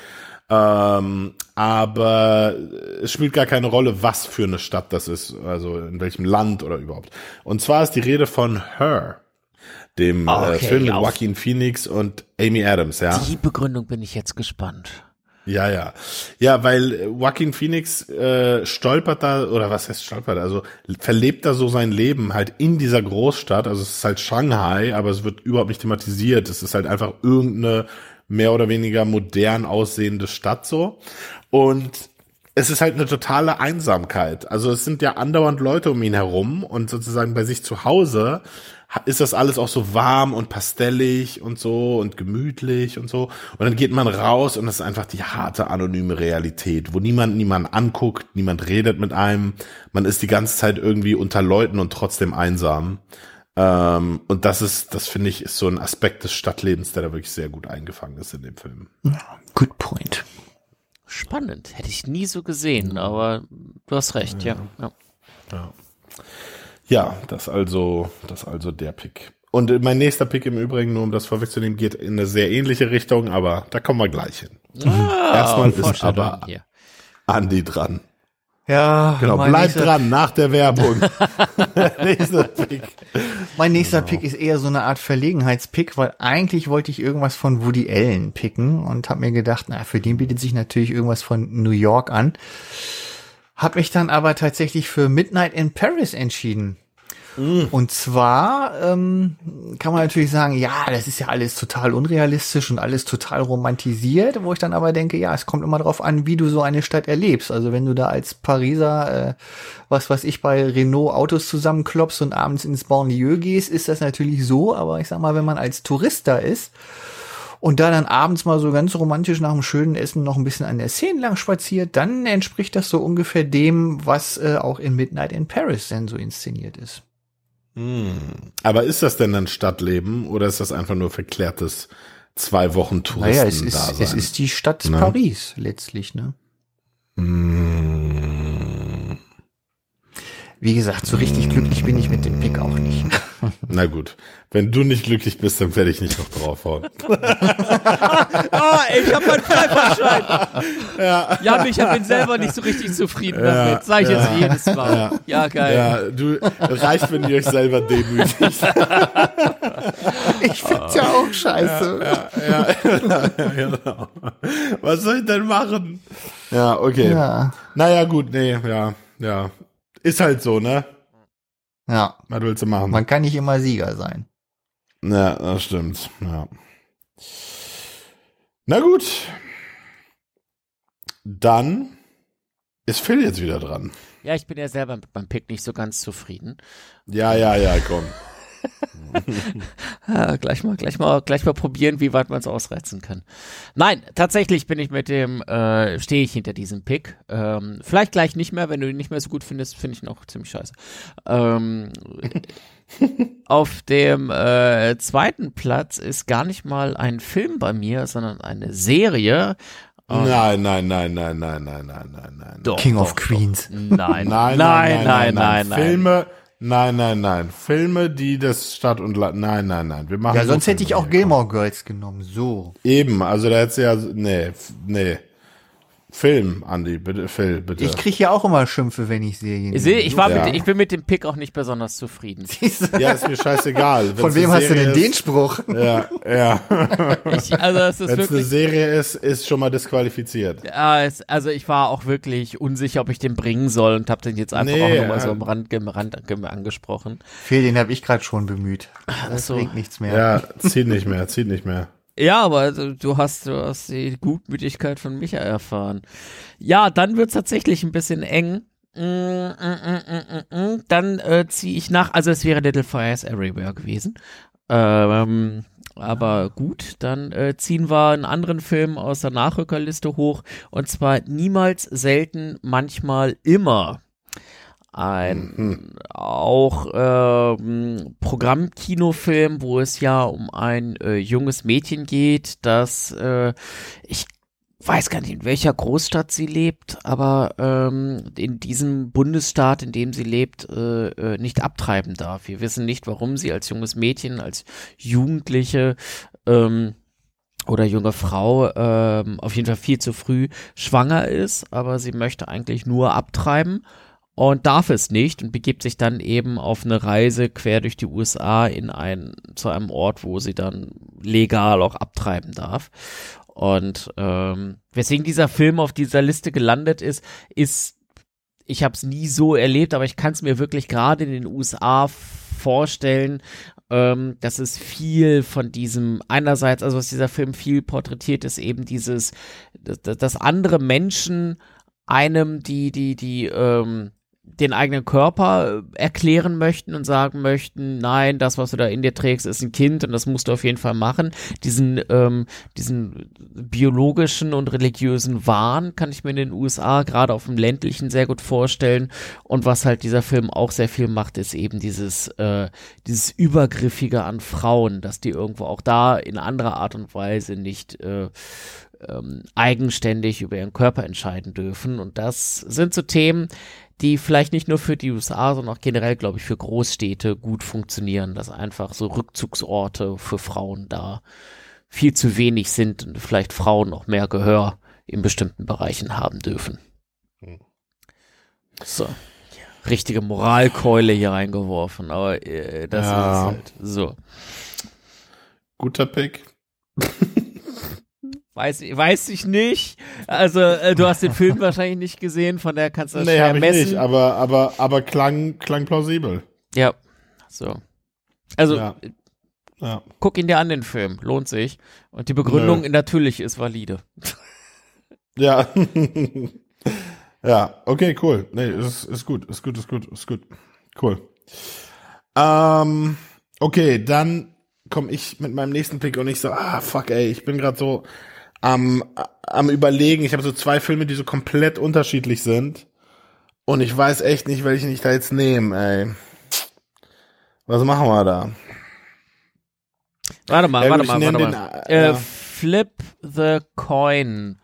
Ähm, aber es spielt gar keine Rolle, was für eine Stadt das ist, also in welchem Land oder überhaupt. Und zwar ist die Rede von Her, dem äh,
Okay,
Film mit
auf-
Joaquin Phoenix und Amy Adams, ja.
Die Begründung bin ich jetzt gespannt.
Ja, ja. Ja, weil äh, Joaquin Phoenix äh, stolpert da, oder was heißt stolpert, also verlebt da so sein Leben halt in dieser Großstadt. Also es ist halt Shanghai, aber es wird überhaupt nicht thematisiert. Es ist halt einfach irgendeine mehr oder weniger modern aussehende Stadt so. Und es ist halt eine totale Einsamkeit. Also es sind ja andauernd Leute um ihn herum und sozusagen bei sich zu Hause ha- ist das alles auch so warm und pastellig und so und gemütlich und so. Und dann geht man raus und das ist einfach die harte, anonyme Realität, wo niemand niemand anguckt, niemand redet mit einem. Man ist die ganze Zeit irgendwie unter Leuten und trotzdem einsam. Ähm, und das ist, das finde ich, ist so ein Aspekt des Stadtlebens, der da wirklich sehr gut eingefangen ist in dem Film.
Good point.
Spannend. Hätte ich nie so gesehen, aber du hast recht, ja. ja.
Ja, das also, das also der Pick. Und äh, mein nächster Pick im Übrigen, nur um das vorwegzunehmen, geht in eine sehr ähnliche Richtung, aber da kommen wir gleich hin.
Ah,
Erstmal ist aber
hier.
Andi dran.
Ja,
Genau, bleibt dran nach der Werbung. nächster Pick.
Mein nächster Pick ist eher so eine Art Verlegenheitspick, weil eigentlich wollte ich irgendwas von Woody Allen picken und habe mir gedacht, na, für den bietet sich natürlich irgendwas von New York an. Hab mich dann aber tatsächlich für Midnight in Paris entschieden. Und zwar ähm, kann man natürlich sagen, ja, das ist ja alles total unrealistisch und alles total romantisiert, wo ich dann aber denke, ja, es kommt immer darauf an, wie du so eine Stadt erlebst. Also wenn du da als Pariser, äh, was weiß ich, bei Renault Autos zusammenklopfst und abends ins Banlieue gehst, ist das natürlich so, aber ich sag mal, wenn man als Tourist da ist, und da dann abends mal so ganz romantisch nach dem schönen Essen noch ein bisschen an der Szene lang spaziert, dann entspricht das so ungefähr dem, was äh, auch in Midnight in Paris denn so inszeniert ist.
Hm. Aber ist das denn dann Stadtleben oder ist das einfach nur verklärtes zwei Wochen Touristen
Naja, es ist, es ist die Stadt
Ne?
Paris letztlich, ne?
Hm.
Wie gesagt, so richtig glücklich bin ich mit dem Pick auch nicht.
Na gut. Wenn du nicht glücklich bist, dann werde ich nicht noch draufhauen.
Ah, ich habe meinen Freifahrtschein. Ja. ja, ich bin selber nicht so richtig zufrieden
Ja,
damit. Sag ich
ja,
jetzt jedes Mal. Ja, geil.
Ja, du, reicht, wenn ihr euch selber demütigt.
Ich find's ja auch scheiße.
ja, ja, genau. Was soll ich denn machen? Ja, okay.
Ja.
Naja, gut, nee, ja, ja. Ist halt so, ne?
Ja.
Was willst du machen?
Man kann nicht immer Sieger sein.
Ja, das stimmt. Ja. Na gut. Dann ist Phil jetzt wieder dran.
Ja, ich bin ja selber mit meinem Pick nicht so ganz zufrieden.
Ja, ja, ja, komm.
Ja, gleich mal, gleich mal, gleich mal probieren, wie weit man es ausreizen kann. Nein, tatsächlich bin ich mit dem, äh, stehe ich hinter diesem Pick. Ähm, vielleicht gleich nicht mehr, wenn du ihn nicht mehr so gut findest, finde ich ihn auch ziemlich scheiße. Ähm, auf dem äh, zweiten Platz ist gar nicht mal ein Film bei mir, sondern eine Serie. Und-
Nein, nein, nein, nein, nein, nein, nein, nein, nein.
Doch,
King
doch,
of Queens.
Nein,
Nein,
nein, nein, nein, nein.
Filme, nein, nein, nein. Filme, die das Stadt und Land, nein, nein, nein. Wir machen
Ja, sonst hätte ich auch Gilmore Girls genommen. So.
Eben, also da hättest du ja, nee, nee. Film, Andi, bitte, Phil, bitte.
Ich krieg ja auch immer Schimpfe, wenn ich Serien
Ich, sehe, ich, war
Ja.
mit, ich bin mit dem Pick auch nicht besonders zufrieden.
ja, ist mir scheißegal.
Von wem hast du denn den
ist,
Spruch?
Ja, ja.
Ich, also es ist
Wenn es eine. Serie ist, ist schon mal disqualifiziert.
Ja, es, also ich war auch wirklich unsicher, ob ich den bringen soll und habe den jetzt einfach
Nee,
auch nochmal so am Rand, am Rand angesprochen.
Phil, den habe ich gerade schon bemüht. Das
so.
bringt nichts mehr.
Ja, zieht nicht mehr, zieht nicht mehr.
Ja, aber du hast, du hast die Gutmütigkeit von Micha erfahren. Ja, dann wird's tatsächlich ein bisschen eng. Mm, mm, mm. Dann äh, ziehe ich nach, also es wäre Little Fires Everywhere gewesen. Ähm, aber gut, dann äh, ziehen wir einen anderen Film aus der Nachrückerliste hoch und zwar niemals, selten, manchmal, immer. Ein auch ähm, Programmkinofilm, wo es ja um ein äh, junges Mädchen geht, das äh, ich weiß gar nicht, in welcher Großstadt sie lebt, aber ähm, in diesem Bundesstaat, in dem sie lebt, äh, äh, nicht abtreiben darf. Wir wissen nicht, warum sie als junges Mädchen, als Jugendliche ähm, oder junge Frau ähm, auf jeden Fall viel zu früh schwanger ist, aber sie möchte eigentlich nur abtreiben und darf es nicht und begibt sich dann eben auf eine Reise quer durch die USA in ein, zu einem Ort, wo sie dann legal auch abtreiben darf. Und ähm, weswegen dieser Film auf dieser Liste gelandet ist, ist, ich habe es nie so erlebt, aber ich kann es mir wirklich gerade in den USA vorstellen, ähm, dass es viel von diesem, einerseits, also was dieser Film viel porträtiert, ist eben dieses, dass, dass andere Menschen einem, die, die, die, ähm, den eigenen Körper äh, erklären möchten und sagen möchten, nein, das, was du da in dir trägst, ist ein Kind und das musst du auf jeden Fall machen. Diesen, ähm, diesen biologischen und religiösen Wahn kann ich mir in den USA gerade auf dem ländlichen sehr gut vorstellen. Und was halt dieser Film auch sehr viel macht, ist eben dieses, äh, dieses Übergriffige an Frauen, dass die irgendwo auch da in anderer Art und Weise nicht äh, ähm, eigenständig über ihren Körper entscheiden dürfen. Und das sind so Themen, die vielleicht nicht nur für die USA, sondern auch generell, glaube ich, für Großstädte gut funktionieren, dass einfach so Rückzugsorte für Frauen da viel zu wenig sind und vielleicht Frauen noch mehr Gehör in bestimmten Bereichen haben dürfen. So. Richtige Moralkeule hier reingeworfen, aber äh, das
Ja.
ist halt so.
Guter Pick.
Weiß, weiß ich nicht. Also, äh, du hast den Film wahrscheinlich nicht gesehen, von der kannst du das
Nee,
schwer messen.
nicht, aber, aber, aber klang, klang plausibel.
Ja, so. Also,
Ja. Ja.
guck ihn dir an, den Film. Lohnt sich. Und die Begründung natürlich ist valide.
Ja. ja, okay, cool. Nee, ist, ist gut, ist gut, ist gut, ist gut. Cool. Ähm, okay, dann komme ich mit meinem nächsten Pick und ich so, ah, fuck, ey, ich bin gerade so am, am überlegen. Ich habe so zwei Filme, die so komplett unterschiedlich sind. Und ich weiß echt nicht, welchen ich da jetzt nehme, ey. Was machen wir da?
Warte mal,
Ja,
warte mal,
ich
warte
nehm
mal.
den, äh,
äh,
ja.
Flip the coin.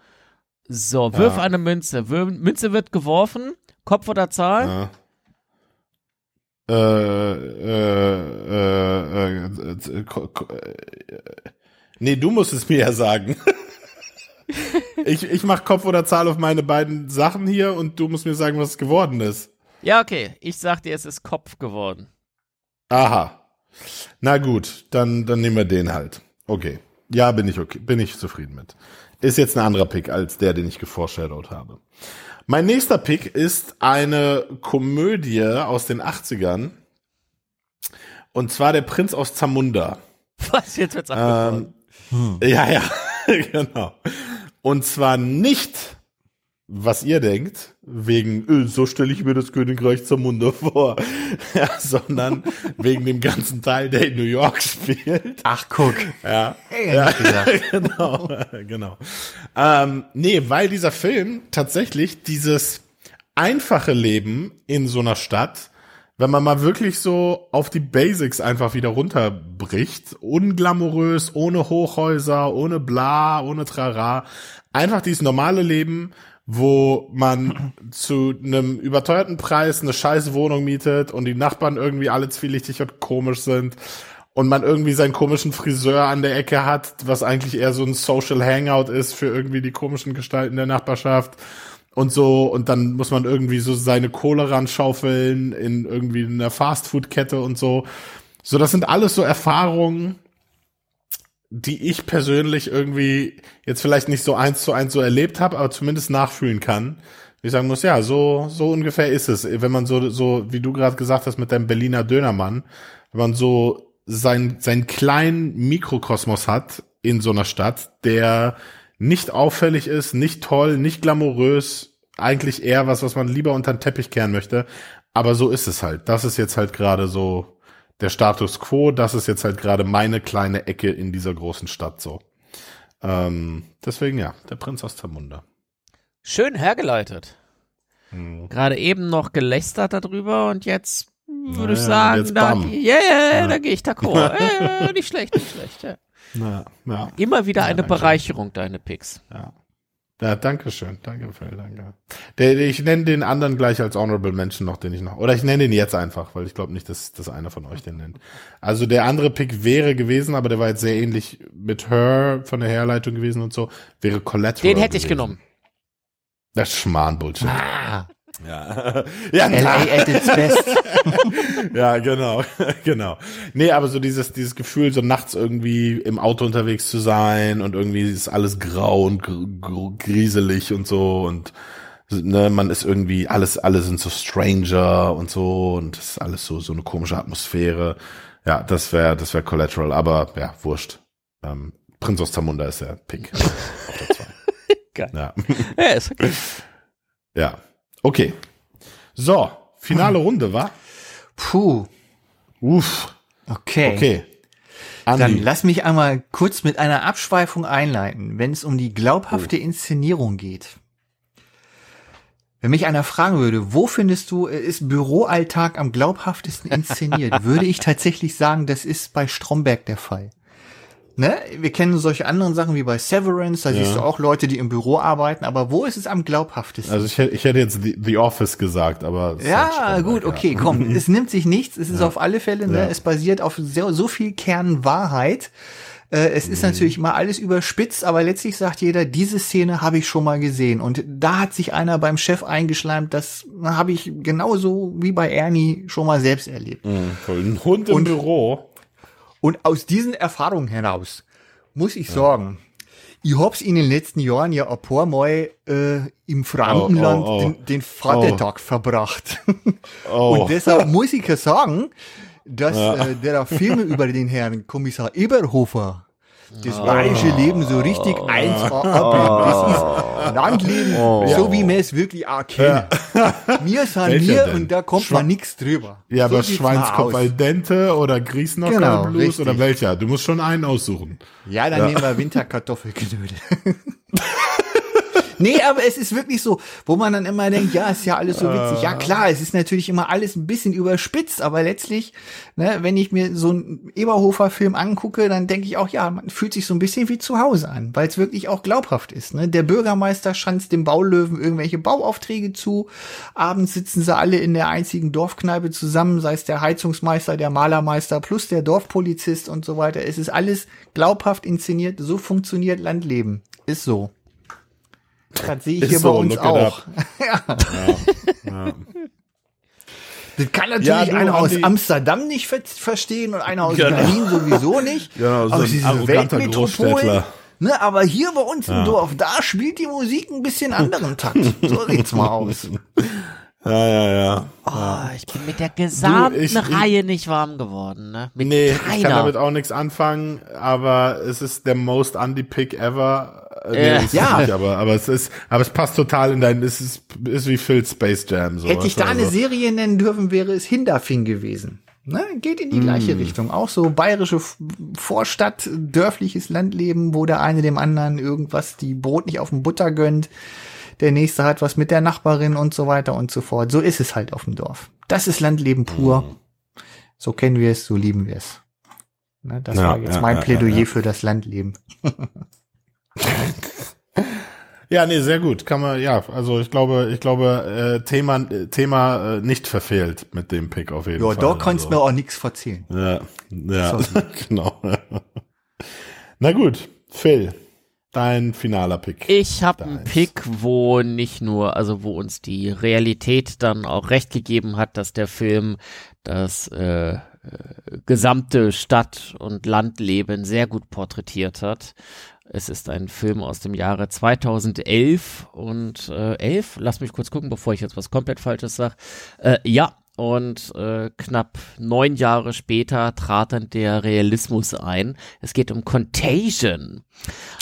So, wirf
Ja.
eine Münze. Wir- Münze wird geworfen. Kopf oder Zahl?
Ja. äh, äh, äh, äh, ko- ko- äh, nee, du musst es mir ja sagen. ich, ich mach Kopf oder Zahl auf meine beiden Sachen hier und du musst mir sagen, was es geworden ist.
Ja, okay. Ich sag dir, es ist Kopf geworden.
Aha. Na gut, dann, dann nehmen wir den halt. Okay. Ja, bin ich okay, bin ich zufrieden mit. Ist jetzt ein anderer Pick als der, den ich geforeshadowed habe. Mein nächster Pick ist eine Komödie aus den 80ern. Und zwar der Prinz aus Zamunda.
Was jetzt wird's abgefahren.
Ja, ja, genau. Und zwar nicht, was ihr denkt, wegen, äh, so stelle ich mir das Königreich Zamunda vor, ja, sondern wegen dem ganzen Teil, der in New York spielt.
Ach, guck.
Ja, ja
gesagt.
genau, genau. Ähm, nee, weil dieser Film tatsächlich dieses einfache Leben in so einer Stadt, wenn man mal wirklich so auf die Basics einfach wieder runterbricht, unglamourös, ohne Hochhäuser, ohne bla, ohne trara, einfach dieses normale Leben, wo man zu einem überteuerten Preis eine scheiß Wohnung mietet und die Nachbarn irgendwie alle zwielichtig und komisch sind und man irgendwie seinen komischen Friseur an der Ecke hat, was eigentlich eher so ein Social Hangout ist für irgendwie die komischen Gestalten der Nachbarschaft und so und dann muss man irgendwie so seine Kohle ranschaufeln in irgendwie einer Fastfood-Kette und so. So, das sind alles so Erfahrungen, die ich persönlich irgendwie jetzt vielleicht nicht so eins zu eins so erlebt habe, aber zumindest nachfühlen kann. Ich sagen muss, ja, so, so ungefähr ist es. Wenn man so, so, wie du gerade gesagt hast mit deinem Berliner Dönermann, wenn man so sein, seinen kleinen Mikrokosmos hat in so einer Stadt, der nicht auffällig ist, nicht toll, nicht glamourös, eigentlich eher was, was man lieber unter den Teppich kehren möchte. Aber so ist es halt. Das ist jetzt halt gerade so der Status quo. Das ist jetzt halt gerade meine kleine Ecke in dieser großen Stadt so. Ähm, deswegen ja, der Prinz aus Zamunda.
Schön hergeleitet.
Hm.
Gerade eben noch gelästert darüber und jetzt würde ich
Naja,
sagen,
jetzt
da, yeah,
Ja.
da gehe ich d'accord. äh, nicht schlecht, nicht schlecht. Ja.
Ja, ja,
Immer wieder
Ja,
eine
danke.
Bereicherung, deine Picks.
ja. Ja, danke schön. Danke, Phil, danke. Der, ich nenne den anderen gleich als Honorable Mention noch, den ich noch. Oder ich nenne den jetzt einfach, weil ich glaube nicht, dass, dass einer von euch den nennt. Also der andere Pick wäre gewesen, aber der war jetzt sehr ähnlich mit Her von der Herleitung gewesen und so, wäre Collateral.
Den hätte ich
gewesen.
genommen.
Das Schmarrn-Bullshit.
Ah,
Ja, ja,
LA at its best.
ja, genau, genau. Nee, aber so dieses, dieses Gefühl, so nachts irgendwie im Auto unterwegs zu sein und irgendwie ist alles grau und gr gr grieselig und so und ne, man ist irgendwie, alles, alle sind so Stranger und so und das ist alles so, so eine komische Atmosphäre. Ja, das wäre, das wäre Collateral, aber ja, wurscht. Ähm, Prinz aus Zamunda ist der Pick.
Geil.
Ja.
ja, ist okay.
ja. Okay. So, finale Runde, wa?
Puh.
Uff.
Okay.
Okay.
Dann
Andi.
lass mich einmal kurz mit einer Abschweifung einleiten, wenn es um die glaubhafte Inszenierung geht. Wenn mich einer fragen würde, wo findest du, äh, ist Büroalltag am glaubhaftesten inszeniert, würde ich tatsächlich sagen, das ist bei Stromberg der Fall. Ne? Wir kennen solche anderen Sachen wie bei Severance, da siehst du auch Leute, die im Büro arbeiten, aber wo ist es am glaubhaftesten?
Also ich, hätte- ich hätte jetzt The, The Office gesagt, aber.
Ja,
halt
gut,
ja.
okay, komm. Es nimmt sich nichts. Es ist auf alle Fälle, ne,
Ja.
es basiert auf sehr, so viel Kernwahrheit. Äh, es
Mhm.
ist natürlich immer alles überspitzt, aber letztlich sagt jeder, diese Szene habe ich schon mal gesehen. Und da hat sich einer beim Chef eingeschleimt, das habe ich genauso wie bei Ernie schon mal selbst erlebt.
Mhm, voll. Ein Hund im
Und-
Büro.
Und aus diesen Erfahrungen heraus muss ich sagen, ich hab's in den letzten Jahren ja ein paar Mal äh, im Frankenland
Oh, oh, oh.
Den, den Vatertag verbracht.
Oh.
Und deshalb muss ich ja sagen, dass äh, der Filme über den Herrn Kommissar Eberhofer das bayerische Leben so richtig 1A abbildet. Das ist Landleben, so wie wir es wirklich auch kennen. Wir sind wir und da kommt
Schwa-
man nichts drüber.
ja,
So
aber Schweinskopf al dente oder Grießnocker
Genau,
Blues
richtig.
oder welcher? Du musst schon einen aussuchen.
Ja, dann nehmen wir Winterkartoffelknödel. Nee, aber es ist wirklich so, wo man dann immer denkt, ja, ist ja alles so witzig. Ja, klar, es ist natürlich immer alles ein bisschen überspitzt, aber letztlich, ne, wenn ich mir so einen Eberhofer-Film angucke, dann denke ich auch, ja, man fühlt sich so ein bisschen wie zu Hause an, weil es wirklich auch glaubhaft ist. Ne? Der Bürgermeister schanzt dem Baulöwen irgendwelche Bauaufträge zu. Abends sitzen sie alle in der einzigen Dorfkneipe zusammen, sei es der Heizungsmeister, der Malermeister plus der Dorfpolizist und so weiter. Es ist alles glaubhaft inszeniert. So funktioniert Landleben. Ist so. Das sehe ich
Ist
hier
so,
bei uns auch.
up.
ja.
Ja.
Das kann natürlich
Ja, du,
einer aus
Andi-
Amsterdam nicht ver verstehen und einer aus
Genau.
Berlin sowieso nicht.
Genau, so
aber
ein
diese
arroganter Großstädtler.
Ne, aber hier bei uns im Dorf, da spielt die Musik ein bisschen anderen Takt. So sieht's mal aus.
ja, ja, ja.
Oh, ich bin mit der gesamten
ich- ich-
Reihe nicht warm geworden, ne? Mit
Nee,
keiner.
ich kann damit auch nichts anfangen, aber es ist der most Andy-Pick ever. Äh, Nee,
Ja.
nicht, aber, aber es ist, aber es passt total in dein, es ist, ist wie Phil Space Jam, so.
Hätte ich da
du,
eine
also.
Serie nennen dürfen, wäre es Hinterfing gewesen. Ne, geht in die gleiche Richtung. Auch so bayerische Vorstadt, dörfliches Landleben, wo der eine dem anderen irgendwas die Brot nicht auf dem Butter gönnt. Der nächste hat was mit der Nachbarin und so weiter und so fort. So ist es halt auf dem Dorf. Das ist Landleben pur. So kennen wir es, so lieben wir es. Ne, das
Ja,
war jetzt
ja,
mein
ja,
Plädoyer für das Landleben.
Ja, nee, sehr gut. Kann man, ja, also ich glaube, ich glaube, äh, Thema, Thema äh, nicht verfehlt mit dem Pick auf jeden
Ja,
Fall.
da kannst du mir
also.
auch nichts verzählen.
Ja, ja, genau. Na gut, Phil, dein finaler Pick.
Ich habe einen. Pick, wo nicht nur, also wo uns die Realität dann auch recht gegeben hat, dass der Film das äh, äh, gesamte Stadt- und Landleben sehr gut porträtiert hat. Es ist ein Film aus dem Jahre 2011 und äh, 11, lass mich kurz gucken, bevor ich jetzt was komplett Falsches sage. Äh, ja, und äh, knapp neun Jahre später trat dann der Realismus ein. Es geht um Contagion.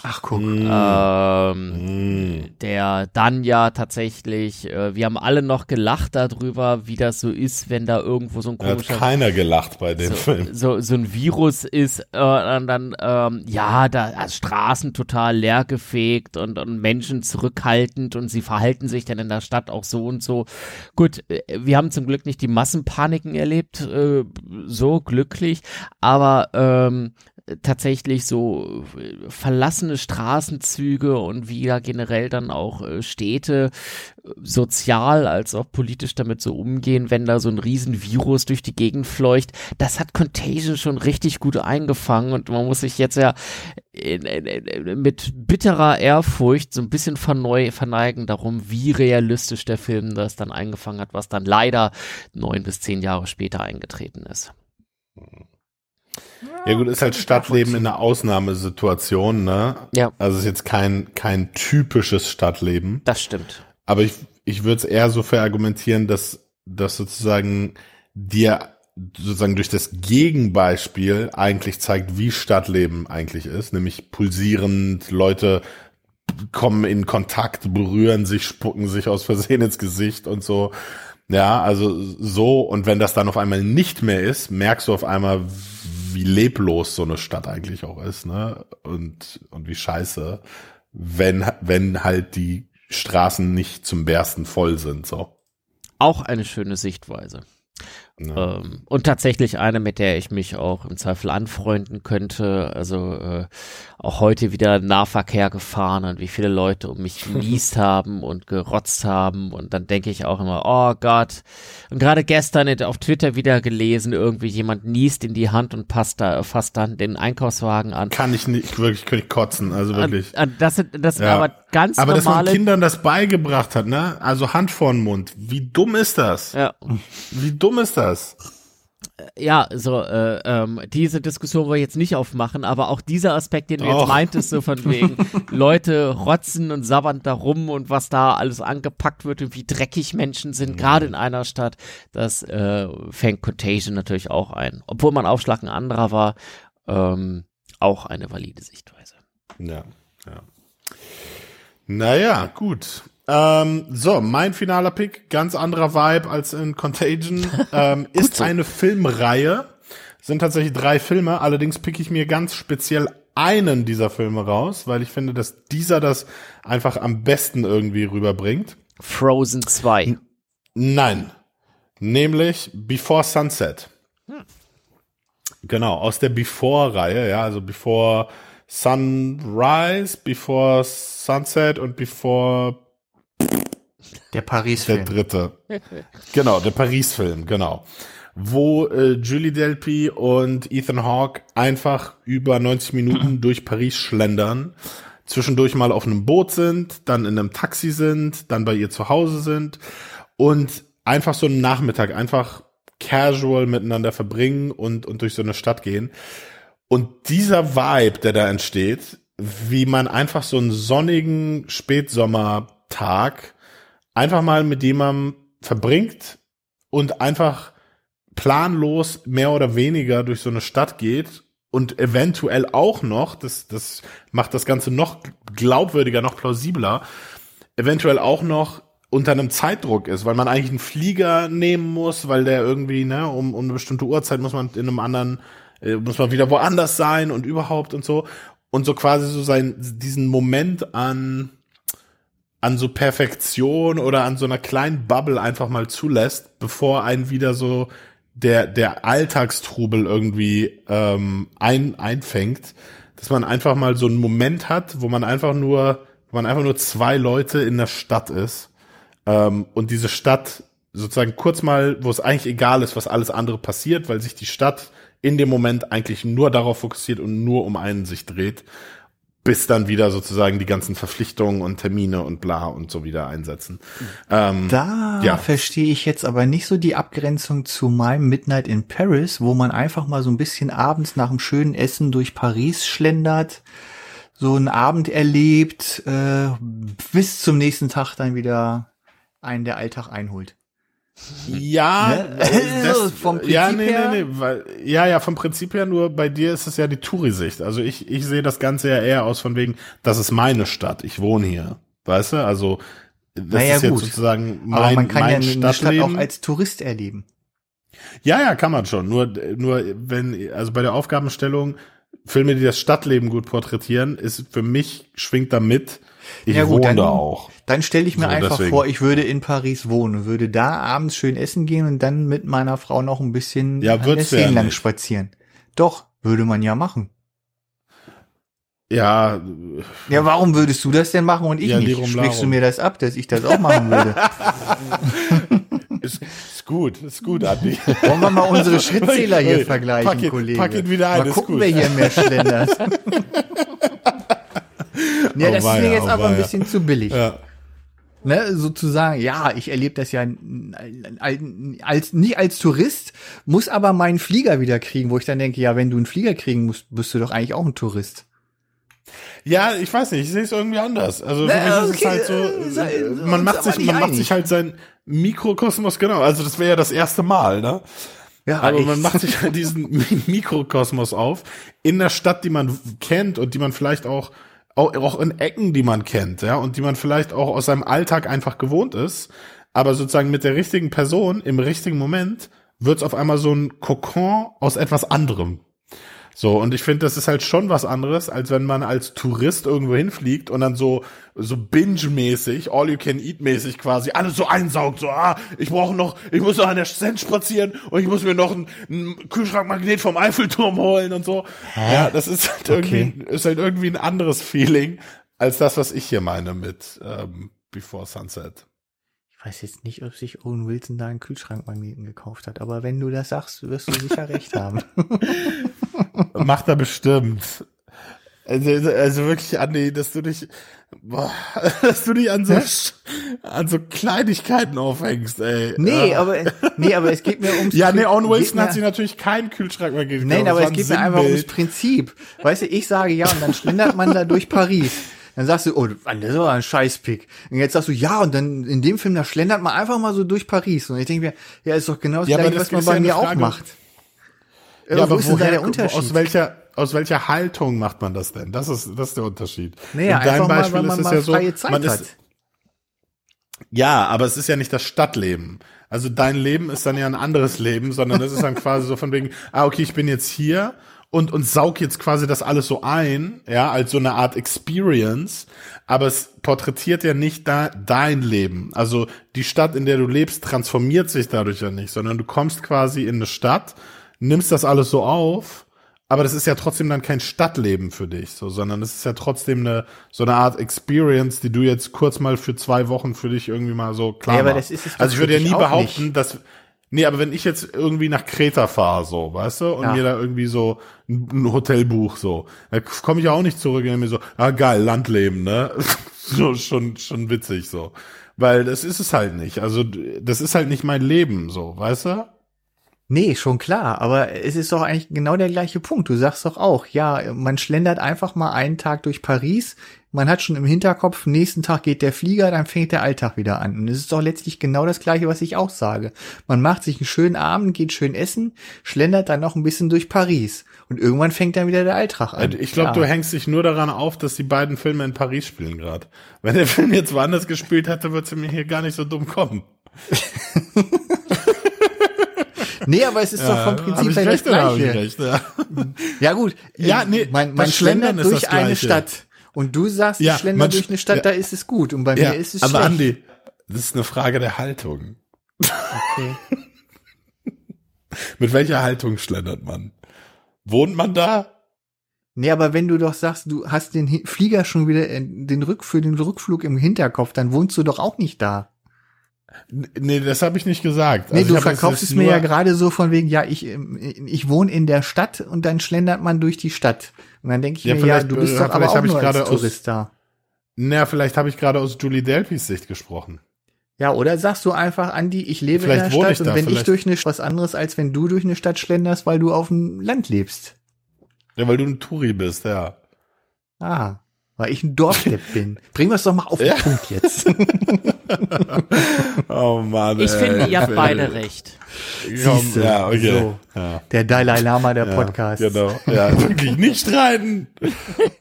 Ach, guck.
Ähm,
Mm.
der dann ja tatsächlich, äh, wir haben alle noch gelacht darüber, wie das so ist, wenn da irgendwo so ein
Da hat
komischer
keiner gelacht bei dem
so,
Film.
so, so ein Virus ist, äh, dann, ähm, ja, da also Straßen total leergefegt und, und Menschen zurückhaltend und sie verhalten sich dann in der Stadt auch so und so. Gut, äh, wir haben zum Glück nicht die Massenpaniken erlebt, äh, so glücklich, aber ähm, tatsächlich so äh, verlassene Straßenzüge und wie da generell dann auch äh, Städte äh, sozial als auch politisch damit so umgehen, wenn da so ein Riesenvirus durch die Gegend fleucht. Das hat Contagion schon richtig gut eingefangen und man muss sich jetzt ja in, in, in, mit bitterer Ehrfurcht so ein bisschen verneu, verneigen darum, wie realistisch der Film das dann eingefangen hat, was dann leider neun bis zehn Jahre später eingetreten ist.
Ja gut, ist halt Stadtleben in einer Ausnahmesituation, ne?
Ja.
Also ist jetzt kein, kein typisches Stadtleben.
Das stimmt.
Aber ich, ich würde es eher so verargumentieren, dass, dass sozusagen dir sozusagen durch das Gegenbeispiel eigentlich zeigt, wie Stadtleben eigentlich ist, nämlich pulsierend, Leute kommen in Kontakt, berühren sich, spucken sich aus Versehen ins Gesicht und so. Ja, also so, und wenn das dann auf einmal nicht mehr ist, merkst du auf einmal, wie leblos so eine Stadt eigentlich auch ist, ne? Und, und wie scheiße, wenn, wenn halt die Straßen nicht zum Bersten voll sind, so.
Auch eine schöne Sichtweise.
Ja.
Ähm, und tatsächlich eine, mit der ich mich auch im Zweifel anfreunden könnte. Also äh, auch heute wieder Nahverkehr gefahren und wie viele Leute um mich genießt haben und gerotzt haben. Und dann denke ich auch immer, oh Gott. Und gerade gestern auf Twitter wieder gelesen, irgendwie jemand niest in die Hand und passt da, fasst dann den Einkaufswagen an.
Kann ich nicht, wirklich, könnte ich kotzen, also wirklich.
An, an, das sind, das sind
Ja.
aber ganz
Aber dass man
normale.
Kindern das beigebracht hat, ne? Also Hand vor den Mund. Wie dumm ist das?
ja,
Wie dumm ist das?
Ja, so, äh, ähm, diese Diskussion wollen wir jetzt nicht aufmachen, aber auch dieser Aspekt, den du jetzt meintest, so von wegen, Leute rotzen und sabbern da rum und was da alles angepackt wird und wie dreckig Menschen
Mhm.
sind, gerade in einer Stadt, das äh, fängt Contagion natürlich auch ein. Obwohl mein Aufschlag ein anderer war, ähm, auch eine valide Sichtweise.
Ja, ja. Naja, gut. Ähm, so, mein finaler Pick, ganz anderer Vibe als in Contagion, ähm, ist
so.
eine Filmreihe. Sind tatsächlich drei Filme, allerdings pick ich mir ganz speziell einen dieser Filme raus, weil ich finde, dass dieser das einfach am besten irgendwie rüberbringt.
Frozen 2.
Nein. Nämlich Before Sunset. Hm. Genau, aus der Before-Reihe, ja, also Before Sunrise, Before Sunset und Before
der Paris-Film.
Der dritte. genau, der Paris-Film, genau. Wo äh, Julie Delpy und Ethan Hawke einfach über 90 Minuten durch Paris schlendern, zwischendurch mal auf einem Boot sind, dann in einem Taxi sind, dann bei ihr zu Hause sind und einfach so einen Nachmittag einfach casual miteinander verbringen und, und durch so eine Stadt gehen. Und dieser Vibe, der da entsteht, wie man einfach so einen sonnigen Spätsommertag einfach mal mit jemandem verbringt und einfach planlos mehr oder weniger durch so eine Stadt geht und eventuell auch noch, das, das macht das Ganze noch glaubwürdiger, noch plausibler, eventuell auch noch unter einem Zeitdruck ist, weil man eigentlich einen Flieger nehmen muss, weil der irgendwie, ne, um, um eine bestimmte Uhrzeit muss man in einem anderen, äh, muss man wieder woanders sein und überhaupt und so. Und so quasi so sein, diesen Moment an, an so Perfektion oder an so einer kleinen Bubble einfach mal zulässt, bevor einen wieder so der, der Alltagstrubel irgendwie ähm, ein, einfängt, dass man einfach mal so einen Moment hat, wo man einfach nur, wo man einfach nur zwei Leute in der Stadt ist ähm, und diese Stadt sozusagen kurz mal, wo es eigentlich egal ist, was alles andere passiert, weil sich die Stadt in dem Moment eigentlich nur darauf fokussiert und nur um einen sich dreht bis dann wieder sozusagen die ganzen Verpflichtungen und Termine und bla und so wieder einsetzen.
Ähm, da ja. verstehe ich jetzt aber nicht so die Abgrenzung zu meinem Midnight in Paris, wo man einfach mal so ein bisschen abends nach einem schönen Essen durch Paris schlendert, so einen Abend erlebt, äh, bis zum nächsten Tag dann wieder einen der Alltag einholt.
Ja, ne? das, vom Prinzip ja, nee, her? nee, nee, weil, ja, ja, vom Prinzip her nur bei dir ist es ja die Touri-Sicht. Also ich, ich sehe das Ganze ja eher aus von wegen, das ist meine Stadt, ich wohne hier. Weißt du? Also, das naja, ist jetzt gut. sozusagen mein, Aber
man kann mein ja eine Stadt auch als Tourist erleben.
Ja, ja, kann man schon. Nur, nur wenn, also bei der Aufgabenstellung, Filme, die das Stadtleben gut porträtieren, ist für mich schwingt da mit, ich ja, gut, wohne
dann,
da auch.
Dann stelle ich mir so, einfach deswegen. vor, ich würde in Paris wohnen, würde da abends schön essen gehen und dann mit meiner Frau noch ein bisschen
ja, an der ja
lang spazieren. Doch, würde man ja machen.
Ja.
Ja, warum würdest du das denn machen und ich ja, nicht? Sprichst du mir das ab, dass ich das auch machen würde?
ist, ist gut, ist gut, Andi.
Wollen wir mal unsere Schrittzähler hier vergleichen,
pack ihn,
Kollege?
Pack ihn wieder ein,
mal gucken, wer hier mehr schlendert. Ja, oh, das ist mir jetzt oh, aber ein bisschen zu billig. Ja. Ne, sozusagen, ja, ich erlebe das ja als, nicht als Tourist, muss aber meinen Flieger wieder kriegen, wo ich dann denke, ja, wenn du einen Flieger kriegen musst, bist du doch eigentlich auch ein Tourist.
Ja, ich weiß nicht, ich sehe es irgendwie anders. Also für Na, mich ist es halt so, äh, man macht sich, man einig. macht sich halt sein Mikrokosmos, genau, also das wäre ja das erste Mal, ne? Ja, aber man macht sich halt diesen Mikrokosmos auf in der Stadt, die man kennt und die man vielleicht auch auch, auch in Ecken, die man kennt, ja, und die man vielleicht auch aus seinem Alltag einfach gewohnt ist, aber sozusagen mit der richtigen Person im richtigen Moment wird es auf einmal so ein Kokon aus etwas anderem. So, und ich finde, das ist halt schon was anderes, als wenn man als Tourist irgendwo hinfliegt und dann so, so binge-mäßig, all-you-can-eat-mäßig quasi, alles so einsaugt, so, ah, ich brauche noch, ich muss noch an der Cent spazieren und ich muss mir noch ein, ein Kühlschrankmagnet vom Eiffelturm holen und so. Hä? Ja, das ist halt okay. irgendwie, ist halt irgendwie ein anderes Feeling, als das, was ich hier meine mit ähm, Before Sunset.
Ich weiß jetzt nicht, ob sich Owen Wilson da einen Kühlschrankmagneten gekauft hat, aber wenn du das sagst, wirst du sicher recht haben.
Macht er bestimmt. Also, also wirklich, Andi, dass du dich, boah, dass du dich an so, an so Kleinigkeiten aufhängst, ey.
Nee, ja. aber, nee, aber es geht mir ums,
Ja, nee, Owen Wilson hat sich natürlich keinen Kühlschrank mehr
gekauft. Nein, aber es geht mir einfach ums Prinzip. Weißt du, ich sage ja, und dann schlendert man da durch Paris. Dann sagst du, oh, das ist aber ein Scheißpick. Und jetzt sagst du, ja, und dann in dem Film, da schlendert man einfach mal so durch Paris. Und ich denke mir, ja, ist doch genau das
ja,
gleiche, was man bei mir auch macht.
Ja, ja aber wo ist denn da der Unterschied? Aus welcher, aus welcher Haltung macht man das denn? Das ist, das ist der Unterschied.
Naja, In deinem Beispiel mal, ist es ja so, man ist,
ja, aber es ist ja nicht das Stadtleben. Also dein Leben ist dann ja ein anderes Leben, sondern das ist dann quasi so von wegen, ah, okay, ich bin jetzt hier und, und saug jetzt quasi das alles so ein, ja, als so eine Art Experience, aber es porträtiert ja nicht da dein Leben. Also die Stadt, in der du lebst, transformiert sich dadurch ja nicht, sondern du kommst quasi in eine Stadt, nimmst das alles so auf, aber das ist ja trotzdem dann kein Stadtleben für dich, so, sondern es ist ja trotzdem eine, so eine Art Experience, die du jetzt kurz mal für zwei Wochen für dich irgendwie mal so klar
Ja, aber
machst.
das ist es
Also ich würde ja nie behaupten,
nicht.
dass, nee, aber wenn ich jetzt irgendwie nach Kreta fahre, so, weißt du, und
Ja.
mir da irgendwie so ein, Hotel buch, so, da komme ich ja auch nicht zurück und mir so, ah geil, Landleben, ne? so, schon, schon witzig, so. Weil das ist es halt nicht. Also, das ist halt nicht mein Leben, so, weißt du?
Nee, schon klar, aber es ist doch eigentlich genau der gleiche Punkt. Du sagst doch auch, ja, man schlendert einfach mal einen Tag durch Paris, man hat schon im Hinterkopf, nächsten Tag geht der Flieger, dann fängt der Alltag wieder an. Und es ist doch letztlich genau das gleiche, was ich auch sage. Man macht sich einen schönen Abend, geht schön essen, schlendert dann noch ein bisschen durch Paris. Und irgendwann fängt dann wieder der Alltag an.
Also Ich glaube, du hängst dich nur daran auf, dass die beiden Filme in Paris spielen gerade. Wenn der Film jetzt woanders gespielt hätte, würde es mir hier gar nicht so dumm kommen.
Nee, aber es ist doch vom Prinzip her das Gleiche.
recht? Ja.
Ja gut,
Ja,
äh,
nee,
man, man
Schlendern
schlendert durch
das
eine. Stadt. Und du sagst,
Ja,
ich schlender
man
durch eine Stadt,
ja.
da ist es gut. Und bei mir ist es
aber
schlecht.
Andi, das ist eine Frage der Haltung.
Okay.
Mit welcher Haltung schlendert man? Wohnt man da?
Nee, aber wenn du doch sagst, du hast den Flieger schon wieder, äh, den Rück, für den Rückflug im Hinterkopf, dann wohnst du doch auch nicht da.
Nee, das habe ich nicht gesagt.
Nee,
Also
du verkaufst es mir ja gerade so von wegen, ja, ich, ich wohne in der Stadt und dann schlendert man durch die Stadt. Und dann denke ich
Ja,
mir, ja, du bist
äh,
doch aber auch nur
gerade
als
aus-
Tourist da.
Na, vielleicht habe ich gerade aus Julie Delpys Sicht gesprochen.
Ja, oder sagst du einfach, Andi, ich lebe
Vielleicht
in der Stadt und
da,
wenn ich durch eine was anderes, als wenn du durch eine Stadt schlenderst, weil du auf dem Land lebst.
Ja, weil du ein Touri bist, ja.
Ah, weil ich ein Dorfdepp bin. Bringen wir es doch mal auf den
Ja.
Punkt jetzt.
Oh Mann.
Ich
ey.
finde, ihr habt beide recht.
Komm,
Siehste,
ja, okay.
so.
Ja.
Der Dalai Lama der
Ja,
Podcast.
Genau. Ja, wirklich nicht streiten.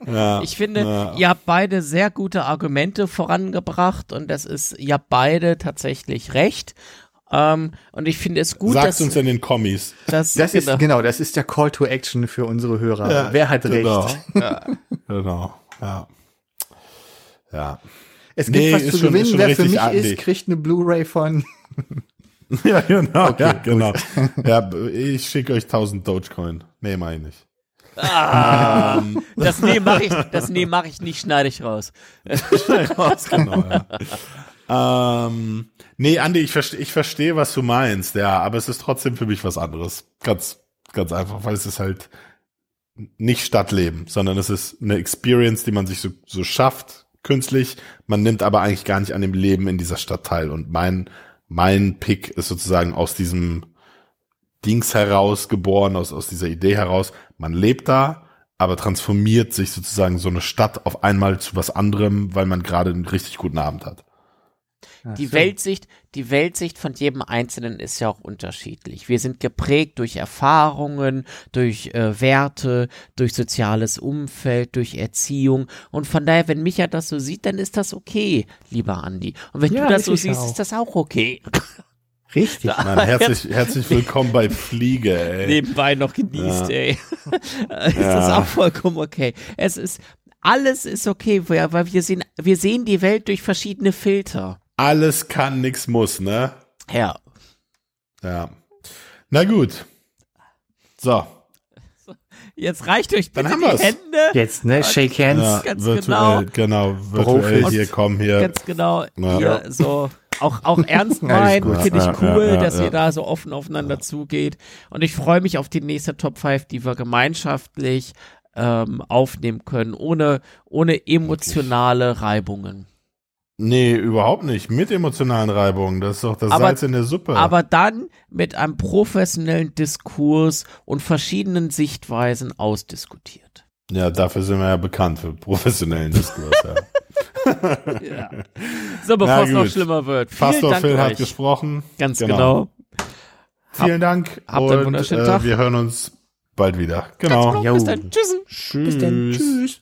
Ja.
Ich finde,
ja.
ihr habt beide sehr gute Argumente vorangebracht und das ist, ihr habt beide tatsächlich recht. Ähm, und ich finde es gut,
Sag's
dass,
uns in den Kommis.
dass
Das
genau,
ist genau, das ist der Call to Action für unsere Hörer.
Ja,
Wer hat
genau.
recht?
Genau. Ja. Ja.
Es gibt
Nee,
was zu
schon-
gewinnen. Wer für mich ist, kriegt eine Blu-ray von.
Ja, genau.
Okay,
ja, genau. Ja, ich schicke euch 1000 Dogecoin. Nee, meine ich nicht.
Ah, das nee mache ich, das nee mache ich nicht, schneide ich raus.
raus, genau, ja. ähm, nee, Andi, ich verstehe, ich verstehe, was du meinst, ja, aber es ist trotzdem für mich was anderes. Ganz, ganz einfach, weil es ist halt nicht Stadtleben, sondern es ist eine Experience, die man sich so, so schafft, künstlich. Man nimmt aber eigentlich gar nicht an dem Leben in dieser Stadt teil. Und mein, mein Pick ist sozusagen aus diesem Dings heraus geboren, aus, aus dieser Idee heraus. Man lebt da, aber transformiert sich sozusagen so eine Stadt auf einmal zu was anderem, weil man gerade einen richtig guten Abend hat.
Die
so.
Weltsicht, die Weltsicht von jedem Einzelnen ist ja auch unterschiedlich. Wir sind geprägt durch Erfahrungen, durch äh, Werte, durch soziales Umfeld, durch Erziehung. Und von daher, wenn Micha das so sieht, dann ist das okay, lieber Andi. Und wenn
Ja,
du das so siehst,
auch.
ist das auch okay.
Richtig.
Mann, herzlich, herzlich willkommen bei Fliege, ey.
Nebenbei noch genießt,
Ja.
ey. ist das
Ja.
auch vollkommen okay. Es ist, alles ist okay, weil weil wir sehen, wir sehen die Welt durch verschiedene Filter.
Alles kann, nix muss, ne?
Ja.
Ja. Na gut. So.
Jetzt reicht euch
Dann
bitte
haben
die
wir's.
Hände.
Jetzt, ne? Shake hands.
Ja,
ganz
virtuell, genau. virtuell
Brofist.
hier, komm hier.
Ganz genau.
Ja.
Hier so auch, auch ernst meinen, finde ich cool,
ja, ja,
dass
ja.
ihr da so offen aufeinander zugeht. Und ich freue mich auf die nächste Top 5, die wir gemeinschaftlich ähm, aufnehmen können, ohne, ohne emotionale Reibungen.
Nee, überhaupt nicht. Mit emotionalen Reibungen. Das ist doch das
Aber-
Salz in der Suppe.
Aber dann mit einem professionellen Diskurs und verschiedenen Sichtweisen ausdiskutiert.
ja, dafür sind wir ja bekannt für professionellen Diskurs. ja.
So, bevor
Na
es noch schlimmer wird. Vielen
Pastor
Dank
Phil hat
euch.
gesprochen.
Ganz genau.
Vielen Dank.
habt einen
und
wunderschönen
äh,
Tag.
wir hören uns bald wieder. Genau.
Jo.
Bis dann. Tschüss.
Tschüss.
Bis dann. Tschüss.